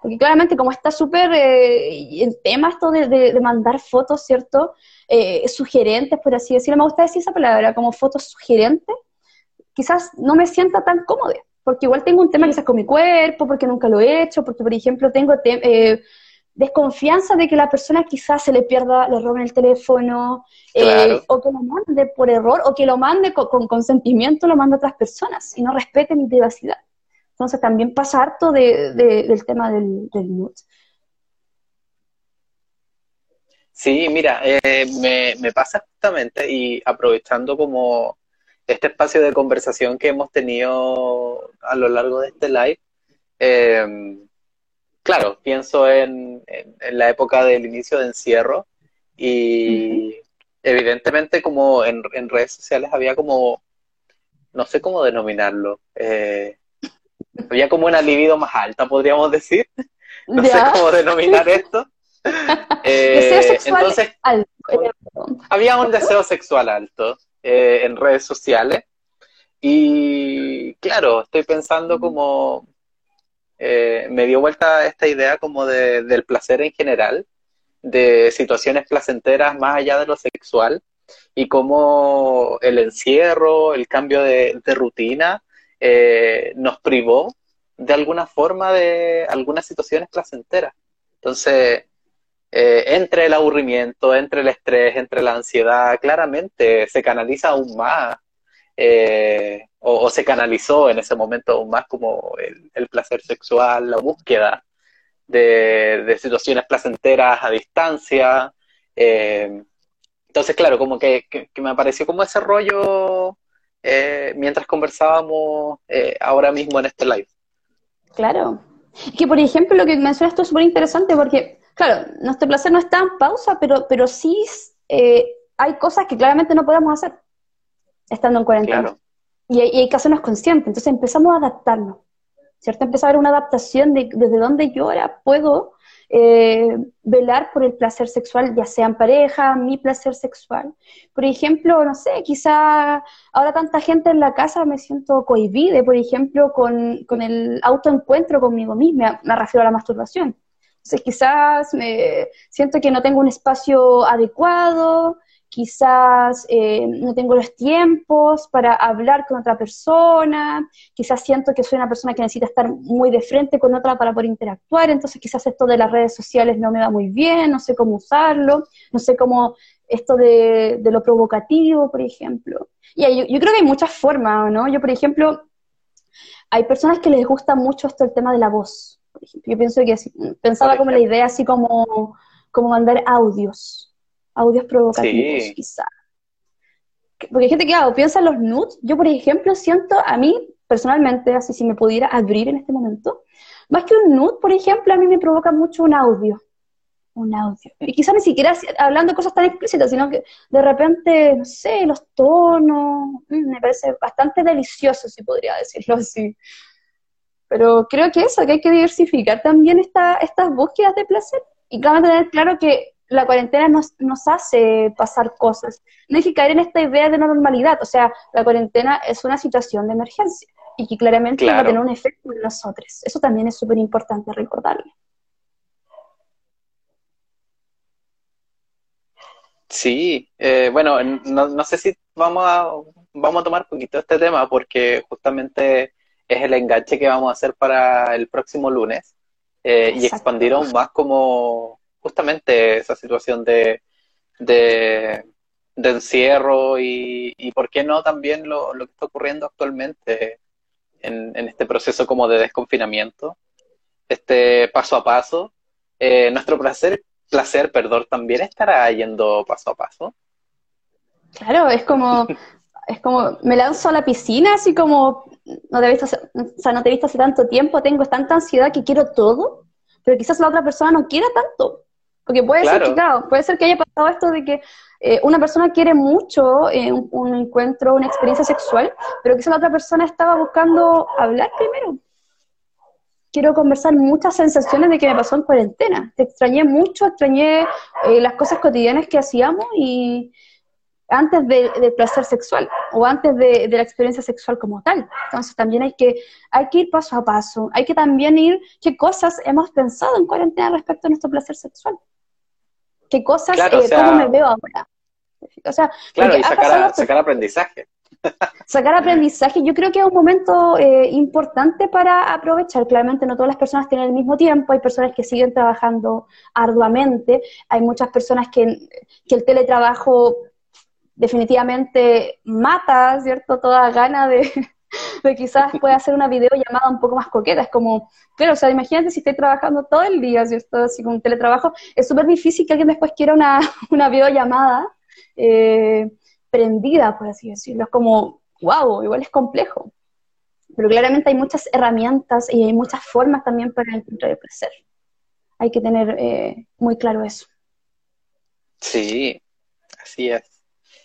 Porque claramente como está súper eh, en tema esto de, mandar fotos, ¿cierto? Eh, sugerentes, por así decirlo, me gusta decir esa palabra, como fotos sugerentes, quizás no me sienta tan cómoda, porque igual tengo un tema quizás con mi cuerpo, porque nunca lo he hecho, porque por ejemplo tengo eh, desconfianza de que la persona quizás se le pierda, le roben el teléfono, o que lo mande por error, o que lo mande con, con consentimiento, lo mande a otras personas y no respete mi privacidad. Entonces también pasa harto del tema del, del Sí, mira, eh, me, pasa justamente y aprovechando como este espacio de conversación que hemos tenido a lo largo de este live, em, claro, pienso en, la época del inicio de encierro y evidentemente como en, redes sociales había como, no sé cómo denominarlo, eh, había como una libido más alta, podríamos decir. [LAUGHS] No sé cómo denominar esto. [LAUGHS] Eh, entonces, había un deseo sexual alto eh, en redes sociales. Y claro, estoy pensando como, me dio vuelta esta idea como de, del placer en general de situaciones placenteras más allá de lo sexual y cómo el encierro, el cambio de, rutina eh, nos privó de alguna forma de algunas situaciones placenteras. Entonces, eh, entre el aburrimiento, entre el estrés, entre la ansiedad, claramente se canaliza aún más, eh, o, se canalizó en ese momento aún más como el placer sexual, la búsqueda de, situaciones placenteras a distancia. Eh, entonces, claro, como que, me apareció como ese rollo eh, mientras conversábamos eh, ahora mismo en este live. Claro. Que, por ejemplo, lo que mencionas esto es súper interesante porque, claro, nuestro placer no está en pausa, pero, pero sí hay cosas que claramente no podemos hacer estando en cuarentena. Y, hay, y hay que hacernos conscientes. Entonces empezamos a adaptarnos. ¿cierto? Empezar a ver una adaptación de desde donde yo ahora puedo eh, velar por el placer sexual, ya sea en pareja, mi placer sexual. Por ejemplo, no sé, quizá ahora tanta gente en la casa me siento cohibide, por ejemplo, con, con el autoencuentro conmigo misma, me refiero a la masturbación. Entonces quizás me siento que no tengo un espacio adecuado, quizás eh, no tengo los tiempos para hablar con otra persona, quizás siento que soy una persona que necesita estar muy de frente con otra para poder interactuar, entonces quizás esto de las redes sociales no me va muy bien, no sé cómo usarlo, no sé cómo esto de, lo provocativo, por ejemplo. Y yo, yo, creo que hay muchas formas, ¿no? Yo, por ejemplo, hay personas que les gusta mucho esto el tema de la voz. Por ejemplo. Yo pienso que pensaba como la idea así como, como mandar audios audios provocativos, quizá. Porque hay gente que, piensa en los nudes. Yo, por ejemplo, siento a mí, personalmente, así si me pudiera abrir en este momento, más que un nude, por ejemplo, a mí me provoca mucho un audio. Un audio. Y quizá ni siquiera hablando de cosas tan explícitas, sino que de repente, no sé, los tonos, mm, me parece bastante delicioso, si podría decirlo así. Pero creo que eso, que hay que diversificar también esta, estas búsquedas de placer. Y claro, tener claro que la cuarentena nos, nos hace pasar cosas. No hay que caer en esta idea de normalidad. O sea, la cuarentena es una situación de emergencia y que claramente va a tener un efecto en nosotros. Eso también es súper importante recordarlo. Sí, eh, bueno, no, no, sé si vamos a, vamos a tomar un poquito este tema porque justamente es el enganche que vamos a hacer para el próximo lunes eh, y expandir aún más como justamente esa situación de, de, encierro y, y, por qué no también lo, lo que está ocurriendo actualmente en, en, este proceso como de desconfinamiento, este paso a paso. Eh, nuestro placer, placer, perdón, también estará yendo paso a paso. Claro, es como, [LAUGHS] es como, me lanzo a la piscina, así como, no te he visto, o sea, no te he visto hace tanto tiempo, tengo tanta ansiedad que quiero todo, pero quizás la otra persona no quiera tanto. Porque puede ser que, claro, puede ser que haya pasado esto de que eh, una persona quiere mucho eh, un, encuentro, una experiencia sexual, pero quizá la otra persona estaba buscando hablar primero. Quiero conversar muchas sensaciones de que me pasó en cuarentena. Te extrañé mucho, extrañé eh, las cosas cotidianas que hacíamos y antes del placer sexual o antes de, de, la experiencia sexual como tal. Entonces también hay que, hay que ir paso a paso, hay que también ir qué cosas hemos pensado en cuarentena respecto a nuestro placer sexual qué cosas, eh, cómo me veo ahora. O sea, claro, y sacar, sacar aprendizaje. [LAUGHS] Sacar aprendizaje, yo creo que es un momento eh, importante para aprovechar. Claramente no todas las personas tienen el mismo tiempo, hay personas que siguen trabajando arduamente, hay muchas personas que, que el teletrabajo definitivamente mata, ¿cierto? Toda gana de, [LAUGHS] de quizás pueda hacer una videollamada un poco más coqueta. Es como, claro, o sea, imagínate si estoy trabajando todo el día, si estoy así con teletrabajo, es súper difícil que alguien después quiera una, [LAUGHS] una videollamada eh, prendida, por así decirlo. Es como, wow, igual es complejo. Pero claramente hay muchas herramientas y hay muchas formas también para encontrar el placer. Hay que tener eh, muy claro eso. Sí, Así es.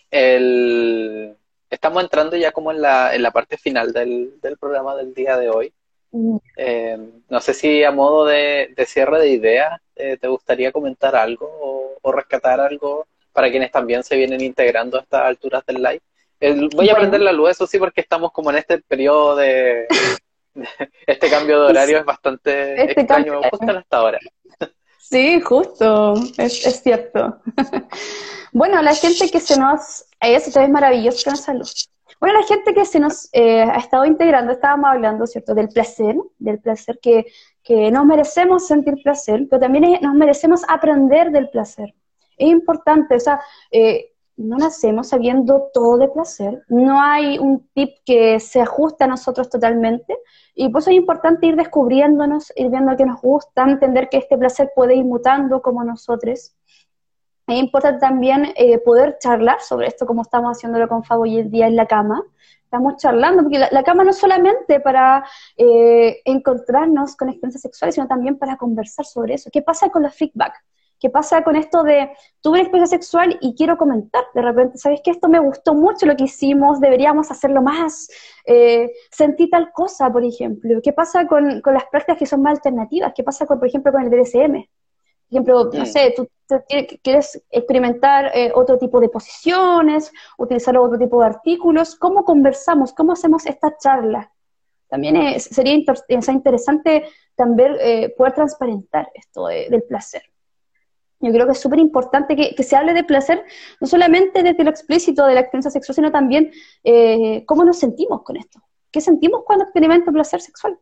El... Estamos entrando ya como en la, en la parte final del, del programa del día de hoy. Mm. Eh, no sé si a modo de, de cierre de ideas eh, te gustaría comentar algo o, rescatar algo para quienes también se vienen integrando a estas alturas del live. voy a prender la luz, eso sí, porque estamos como en este periodo de... este cambio de horario es bastante este extraño, justo hasta ahora. Sí, justo, es, es cierto. [LAUGHS] bueno, la gente que se nos... Eso es maravilloso con salud. Bueno, la gente que se nos eh, ha estado integrando, estábamos hablando, ¿cierto?, del placer, del placer que, que nos merecemos sentir placer, pero también nos merecemos aprender del placer. Es importante, o sea, eh, no nacemos sabiendo todo de placer, no hay un tip que se ajuste a nosotros totalmente, y por eso es importante ir descubriéndonos, ir viendo qué nos gusta, entender que este placer puede ir mutando como nosotros, es importante también eh, poder charlar sobre esto, como estamos haciéndolo con Fabo hoy en día en la cama. Estamos charlando, porque la, cama no es solamente para eh, encontrarnos con experiencias sexuales, sino también para conversar sobre eso. ¿Qué pasa con la feedback? ¿Qué pasa con esto de tuve una experiencia sexual y quiero comentar? De repente, ¿sabes qué? Esto me gustó mucho lo que hicimos, deberíamos hacerlo más. Eh, sentí tal cosa, por ejemplo. ¿Qué pasa con, con, las prácticas que son más alternativas? ¿Qué pasa, con, por ejemplo, con el DSM? Por ejemplo, no mm. sé, tú, quieres experimentar eh, otro tipo de posiciones, utilizar otro tipo de artículos, ¿cómo conversamos? ¿Cómo hacemos esta charla? También sería interesante también eh, poder transparentar esto del placer. Yo creo que es súper importante que, se hable de placer, no solamente desde lo explícito de la experiencia sexual, sino también eh, cómo nos sentimos con esto. ¿Qué sentimos cuando experimento placer sexual?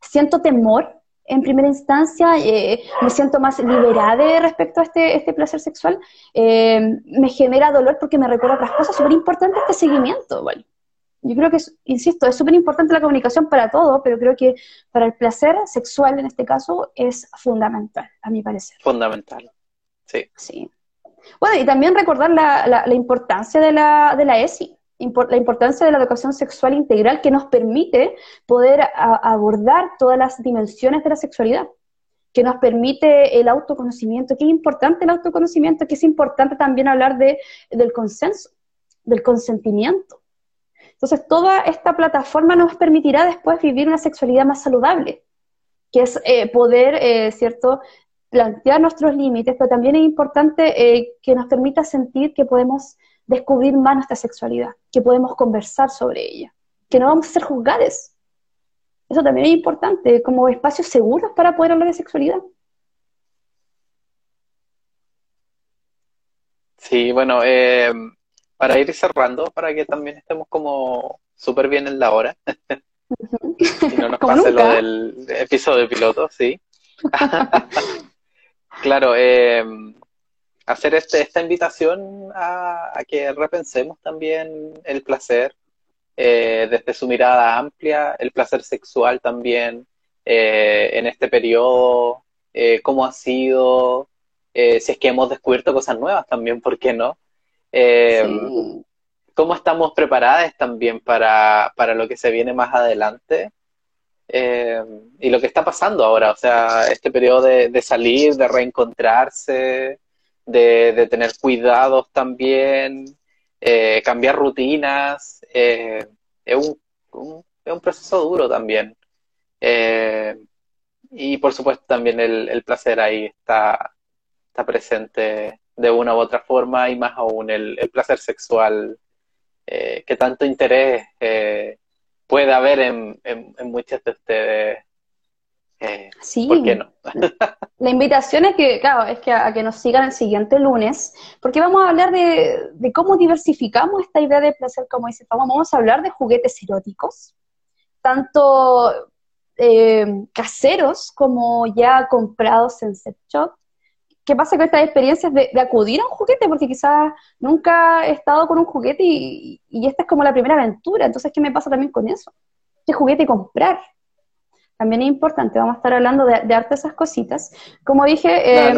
¿Siento temor? en primera instancia, eh, me siento más liberada respecto a este, este placer sexual, eh, me genera dolor porque me recuerda otras cosas, súper importante este seguimiento, bueno. Yo creo que, insisto, es súper importante la comunicación para todo, pero creo que para el placer sexual en este caso es fundamental, a mi parecer. Fundamental, sí. Bueno, y también recordar la, la, la importancia de la, de la ESI, la importancia de la educación sexual integral que nos permite poder abordar todas las dimensiones de la sexualidad, que nos permite el autoconocimiento, que es importante el autoconocimiento, que es importante también hablar de, del consenso, del consentimiento. Entonces, toda esta plataforma nos permitirá después vivir una sexualidad más saludable, que es eh, poder, eh, ¿cierto?, plantear nuestros límites, pero también es importante eh, que nos permita sentir que podemos descubrir más nuestra sexualidad, que podemos conversar sobre ella, que no vamos a ser juzgados. Eso también es importante, como espacios seguros para poder hablar de sexualidad. Sí, bueno, eh, para ir cerrando, para que también estemos como súper bien en la hora, [LAUGHS] y no nos pase lo del episodio piloto, sí. [LAUGHS] claro, eh, hacer este, esta invitación a, que repensemos también el placer eh, desde su mirada amplia, el placer sexual también eh, en este periodo, eh, cómo ha sido, si es que hemos descubierto cosas nuevas también, ¿por qué no? ¿Cómo estamos preparadas también para, para, lo que se viene más adelante? Y lo que está pasando ahora, o sea, este periodo de, salir, de reencontrarse, de, tener cuidados también, eh, cambiar rutinas, eh, es, un, es, un, proceso duro también. Eh, y por supuesto también el, placer ahí está, está presente de una u otra forma y más aún el, placer sexual que tanto interés puede haber en, en, en muchas de ustedes sí. ¿Por qué no? [LAUGHS] la invitación es que, claro, es que a, que nos sigan el siguiente lunes, porque vamos a hablar de, cómo diversificamos esta idea de placer, como dice Vamos a hablar de juguetes eróticos, tanto eh, caseros como ya comprados en set shop. ¿Qué pasa con estas experiencias de, acudir a un juguete? Porque quizás nunca he estado con un juguete y, y esta es como la primera aventura. Entonces, ¿qué me pasa también con eso? ¿Qué juguete comprar? también es importante, vamos a estar hablando de, de esas cositas. Como dije, eh,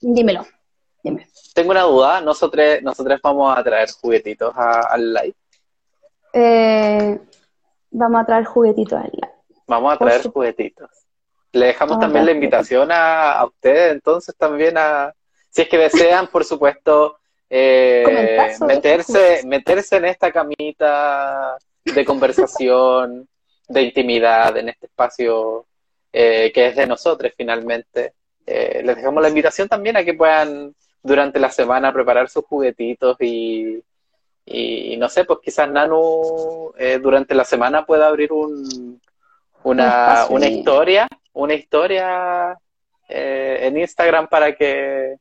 dímelo, dime. Tengo una duda, nosotros, nosotros vamos a traer juguetitos al live. Eh, vamos a traer juguetitos al live. Vamos a traer juguetitos. Le dejamos también la invitación a, ustedes, entonces también a, si es que desean, por supuesto, eh, meterse, meterse en esta camita de conversación, [LAUGHS] de intimidad, en este espacio eh, que es de nosotros finalmente. Eh, les dejamos la invitación también a que puedan durante la semana preparar sus juguetitos y, y no sé, pues quizás Nanu eh, durante la semana pueda abrir un, una, una historia, una historia en Instagram para que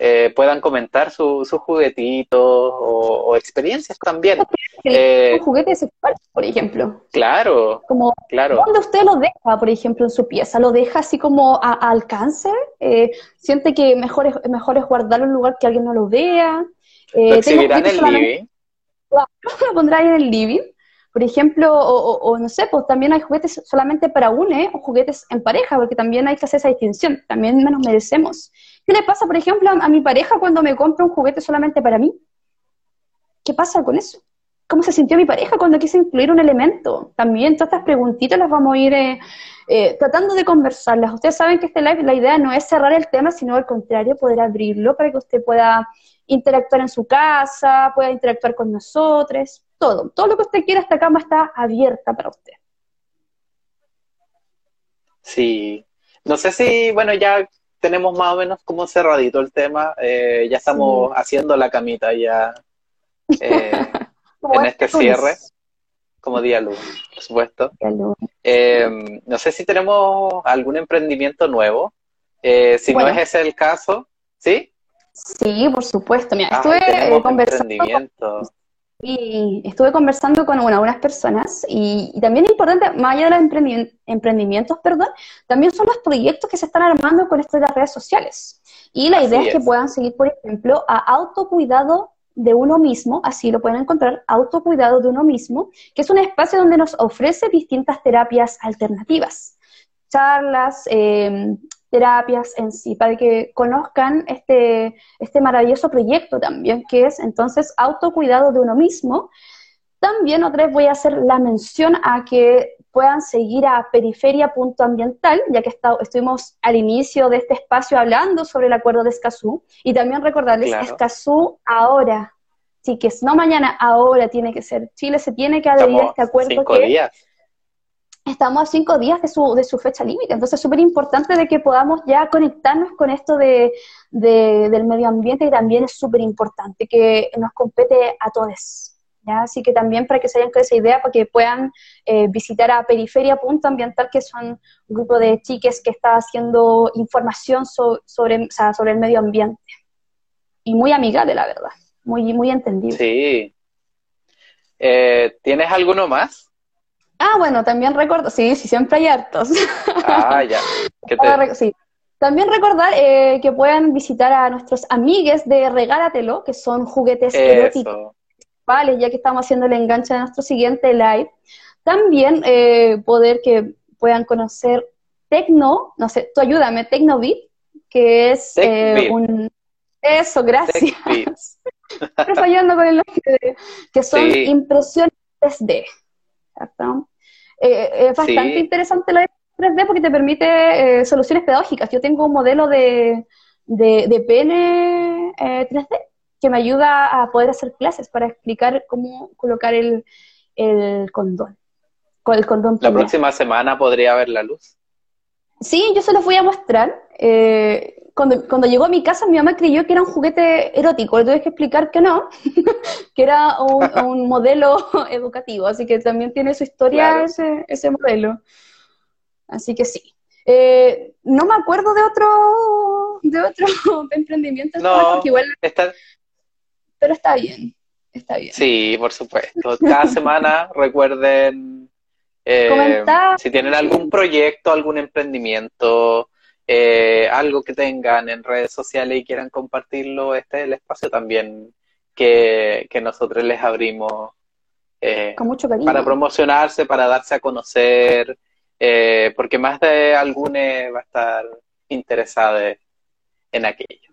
eh, puedan comentar sus juguetitos o, experiencias también. Eh, juguetes sexuales, por ejemplo. Claro, como, claro. ¿Dónde usted lo deja, por ejemplo, en su pieza? ¿Lo deja así como a, alcance? Eh, ¿Siente que mejor es, mejor es guardarlo en un lugar que alguien no lo vea? Eh, ¿Lo exhibirá en el living? [LAUGHS] lo pondrá ahí en el living. Por ejemplo, o, no sé, pues también hay juguetes solamente para une o juguetes en pareja, porque también hay que hacer esa distinción, también nos merecemos. ¿Qué le pasa, por ejemplo, a, mi pareja cuando me compra un juguete solamente para mí? ¿Qué pasa con eso? ¿Cómo se sintió mi pareja cuando quise incluir un elemento? También todas estas preguntitas las vamos a ir eh, eh, tratando de conversarlas. Ustedes saben que este live, la idea no es cerrar el tema, sino al contrario, poder abrirlo para que usted pueda interactuar en su casa, pueda interactuar con nosotros, todo. Todo lo que usted quiera, esta cama está abierta para usted. Sí. No sé si, bueno, ya tenemos más o menos como cerradito el tema. Eh, ya estamos haciendo la camita ya eh, [LAUGHS] en este cierre, como día luz, por supuesto. Eh, no sé si tenemos algún emprendimiento nuevo. si no es ese el caso, ¿sí? Sí, por supuesto. Mira, estuve conversando. Y estuve conversando con algunas personas y, también es importante, más allá de los emprendimientos, perdón, también son los proyectos que se están armando con las redes sociales. Y la idea es. que puedan seguir, por ejemplo, a autocuidado de uno mismo, así lo pueden encontrar, autocuidado de uno mismo, que es un espacio donde nos ofrece distintas terapias alternativas, charlas, eh, terapias en sí, para que conozcan este, este maravilloso proyecto también, que es entonces autocuidado de uno mismo. También otra vez voy a hacer la mención a que puedan seguir a periferia.ambiental, ya que estuvimos al inicio de este espacio hablando sobre el acuerdo de Escazú, y también recordarles, Escazú ahora, sí que es no mañana, ahora tiene que ser. Chile se tiene que adherir a este acuerdo. Días estamos a cinco días de su, de su fecha límite. Entonces es súper importante de que podamos ya conectarnos con esto de, del medio ambiente y también es súper importante que nos compete a todos. ¿ya? Así que también para que se hayan con esa idea, para que puedan eh, visitar a Periferia.ambiental, que son un grupo de chiques que está haciendo información sobre, sobre el medio ambiente. Y muy amigable, la verdad. Muy, muy entendible. Sí. Eh, ¿Tienes alguno más? Ah, bueno, también recuerdo, sí, sí, siempre hay hartos. Ah, ya. [LAUGHS] sí. También recordar eh, que puedan visitar a nuestros amigues de Regálatelo, que son juguetes eróticos, vale, ya que estamos haciendo el enganche de nuestro siguiente live. También eh, poder que puedan conocer Tecno, no sé, tú ayúdame, Tecnobit, que es eh, un... Eso, gracias. [LAUGHS] Estoy fallando con el nombre, que son impresiones 3D. Eh, es bastante interesante la 3D porque te permite eh, soluciones pedagógicas. Yo tengo un modelo de, de, pene 3D eh, que me ayuda a poder hacer clases para explicar cómo colocar el, el condón. Con el condón la próxima semana podría ver la luz. Sí, yo se los voy a mostrar. Eh, cuando, llegó a mi casa, mi mamá creyó que era un juguete erótico. Le tuve que explicar que no, [LAUGHS] que era un, modelo [LAUGHS] educativo. Así que también tiene su historia ese, ese modelo. Así que sí. Eh, no me acuerdo de otro, de otro [LAUGHS] emprendimiento. No, igual, está... pero está bien. Está bien. Sí, por supuesto. Cada semana recuerden eh, si tienen algún proyecto, algún emprendimiento, eh, algo que tengan en redes sociales y quieran compartirlo, este es el espacio también que, nosotros les abrimos eh, para promocionarse, para darse a conocer, porque más de algunos va a estar interesado en aquello.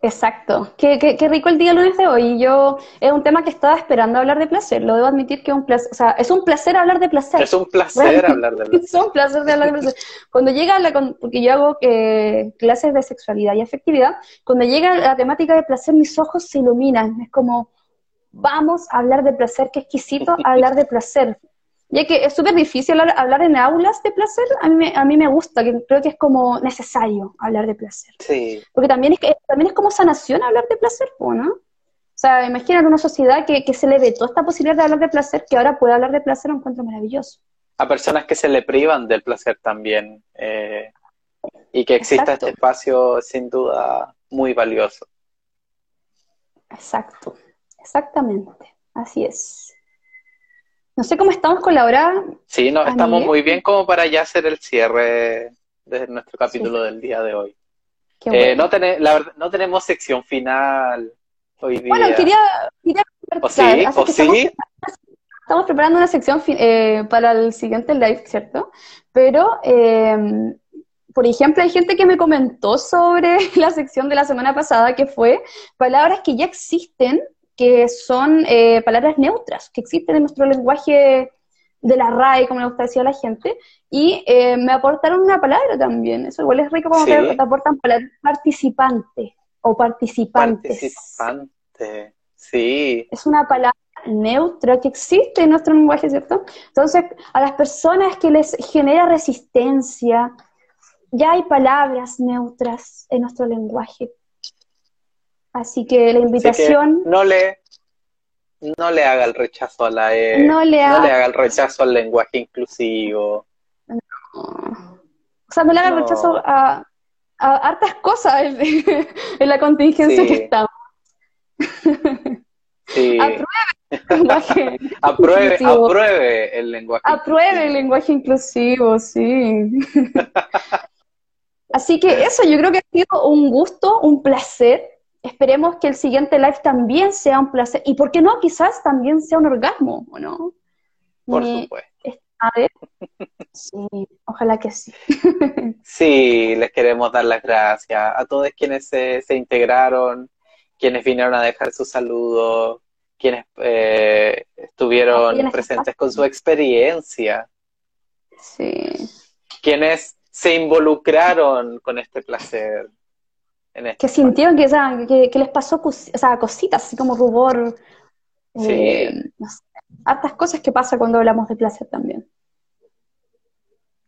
Exacto. Qué, qué, rico el día lunes de hoy. Yo es un tema que estaba esperando hablar de placer. Lo debo admitir que es un placer. O sea, es un placer hablar de placer. Es un placer [LAUGHS] hablar de placer. Es un placer de hablar de placer. Cuando llega la, porque yo hago eh, clases de sexualidad y afectividad, cuando llega la temática de placer, mis ojos se iluminan. Es como, vamos a hablar de placer, qué exquisito [LAUGHS] hablar de placer. Ya que es súper difícil hablar, en aulas de placer, a mí, me, a mí me gusta, que creo que es como necesario hablar de placer. Sí. Porque también es, también es como sanación hablar de placer, ¿no? O sea, imagínate una sociedad que, se le ve toda esta posibilidad de hablar de placer, que ahora puede hablar de placer, un encuentro maravilloso. A personas que se le privan del placer también. Eh, y que exista este espacio, sin duda, muy valioso. Exacto, exactamente, así es. No sé cómo estamos con la hora. Sí, no, estamos muy bien como para ya hacer el cierre de nuestro capítulo del día de hoy. Eh, no, la verdad, no tenemos sección final hoy día. Bueno, quería... quería ¿O sí? ¿O sí? Estamos, preparando una sección eh, para el siguiente live, ¿cierto? Pero... Em, por ejemplo, hay gente que me comentó sobre [LAUGHS] la sección de la semana pasada que fue palabras que ya existen que son eh, palabras neutras, que existen en nuestro lenguaje de la RAE, como le gusta decir a la gente, y eh, me aportaron una palabra también. Eso igual es rico como que te aportan palabras participante o participantes. Participante, sí. Es una palabra neutra que existe en nuestro lenguaje, ¿cierto? Entonces, a las personas que les genera resistencia, ya hay palabras neutras en nuestro lenguaje Así que la invitación... no le no le haga el rechazo a la E, no le, haga, el rechazo al lenguaje inclusivo. O sea, no le haga el rechazo a, hartas cosas en, [LAUGHS] la contingencia que estamos. Sí. apruebe, [LAUGHS] apruebe, el lenguaje Apruebe el lenguaje inclusivo, sí. [LAUGHS] Así que eso, yo creo que ha sido un gusto, un placer esperemos que el siguiente live también sea un placer. Y por qué no, quizás también sea un orgasmo, ¿o no? Por supuesto. A ver. Sí, ojalá que sí. [LAUGHS] Sí, les queremos dar las gracias a todos quienes se, integraron, quienes vinieron a dejar su saludo, quienes eh, estuvieron presentes con su experiencia. Sí. Quienes se involucraron con este placer. Que sintieron que, que, les pasó cositas, así como rubor. Eh, hartas cosas que pasa cuando hablamos de placer también.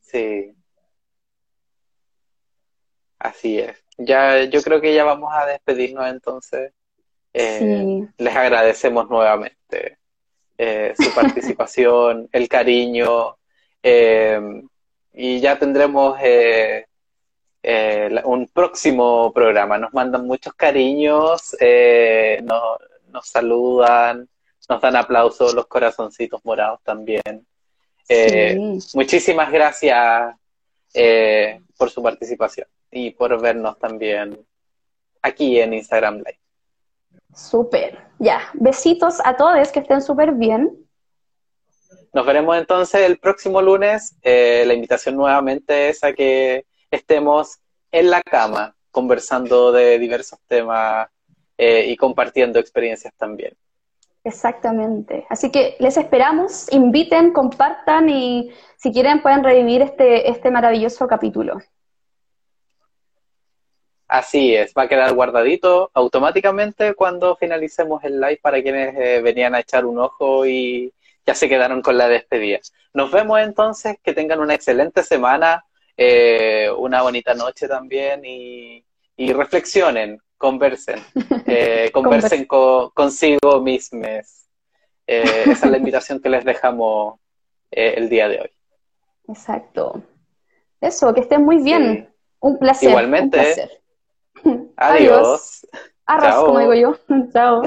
Sí. Así es. Ya, yo creo que ya vamos a despedirnos entonces. Eh, les agradecemos nuevamente eh, su [LAUGHS] participación, el cariño, y ya tendremos eh, un próximo programa. Nos mandan muchos cariños, eh, nos, saludan, nos dan aplausos, los corazoncitos morados también. Eh, muchísimas gracias por su participación y por vernos también aquí en Instagram Live. Súper, ya. Besitos a todos, que estén súper bien. Nos veremos entonces el próximo lunes. la invitación nuevamente es a que estemos en la cama conversando de diversos temas eh, y compartiendo experiencias también. Exactamente. Así que les esperamos, inviten, compartan y si quieren pueden revivir este, este maravilloso capítulo. Así es, va a quedar guardadito automáticamente cuando finalicemos el live para quienes eh, venían a echar un ojo y ya se quedaron con la despedida. Nos vemos entonces, que tengan una excelente semana, eh, una bonita noche también y, reflexionen, conversen, eh, [LAUGHS] conversen consigo mismos. Eh, esa es la [LAUGHS] invitación que les dejamos el día de hoy. Exacto. Eso, que estén muy bien. Un placer. Igualmente. Adiós. Arras, como digo yo. [LAUGHS] Chao.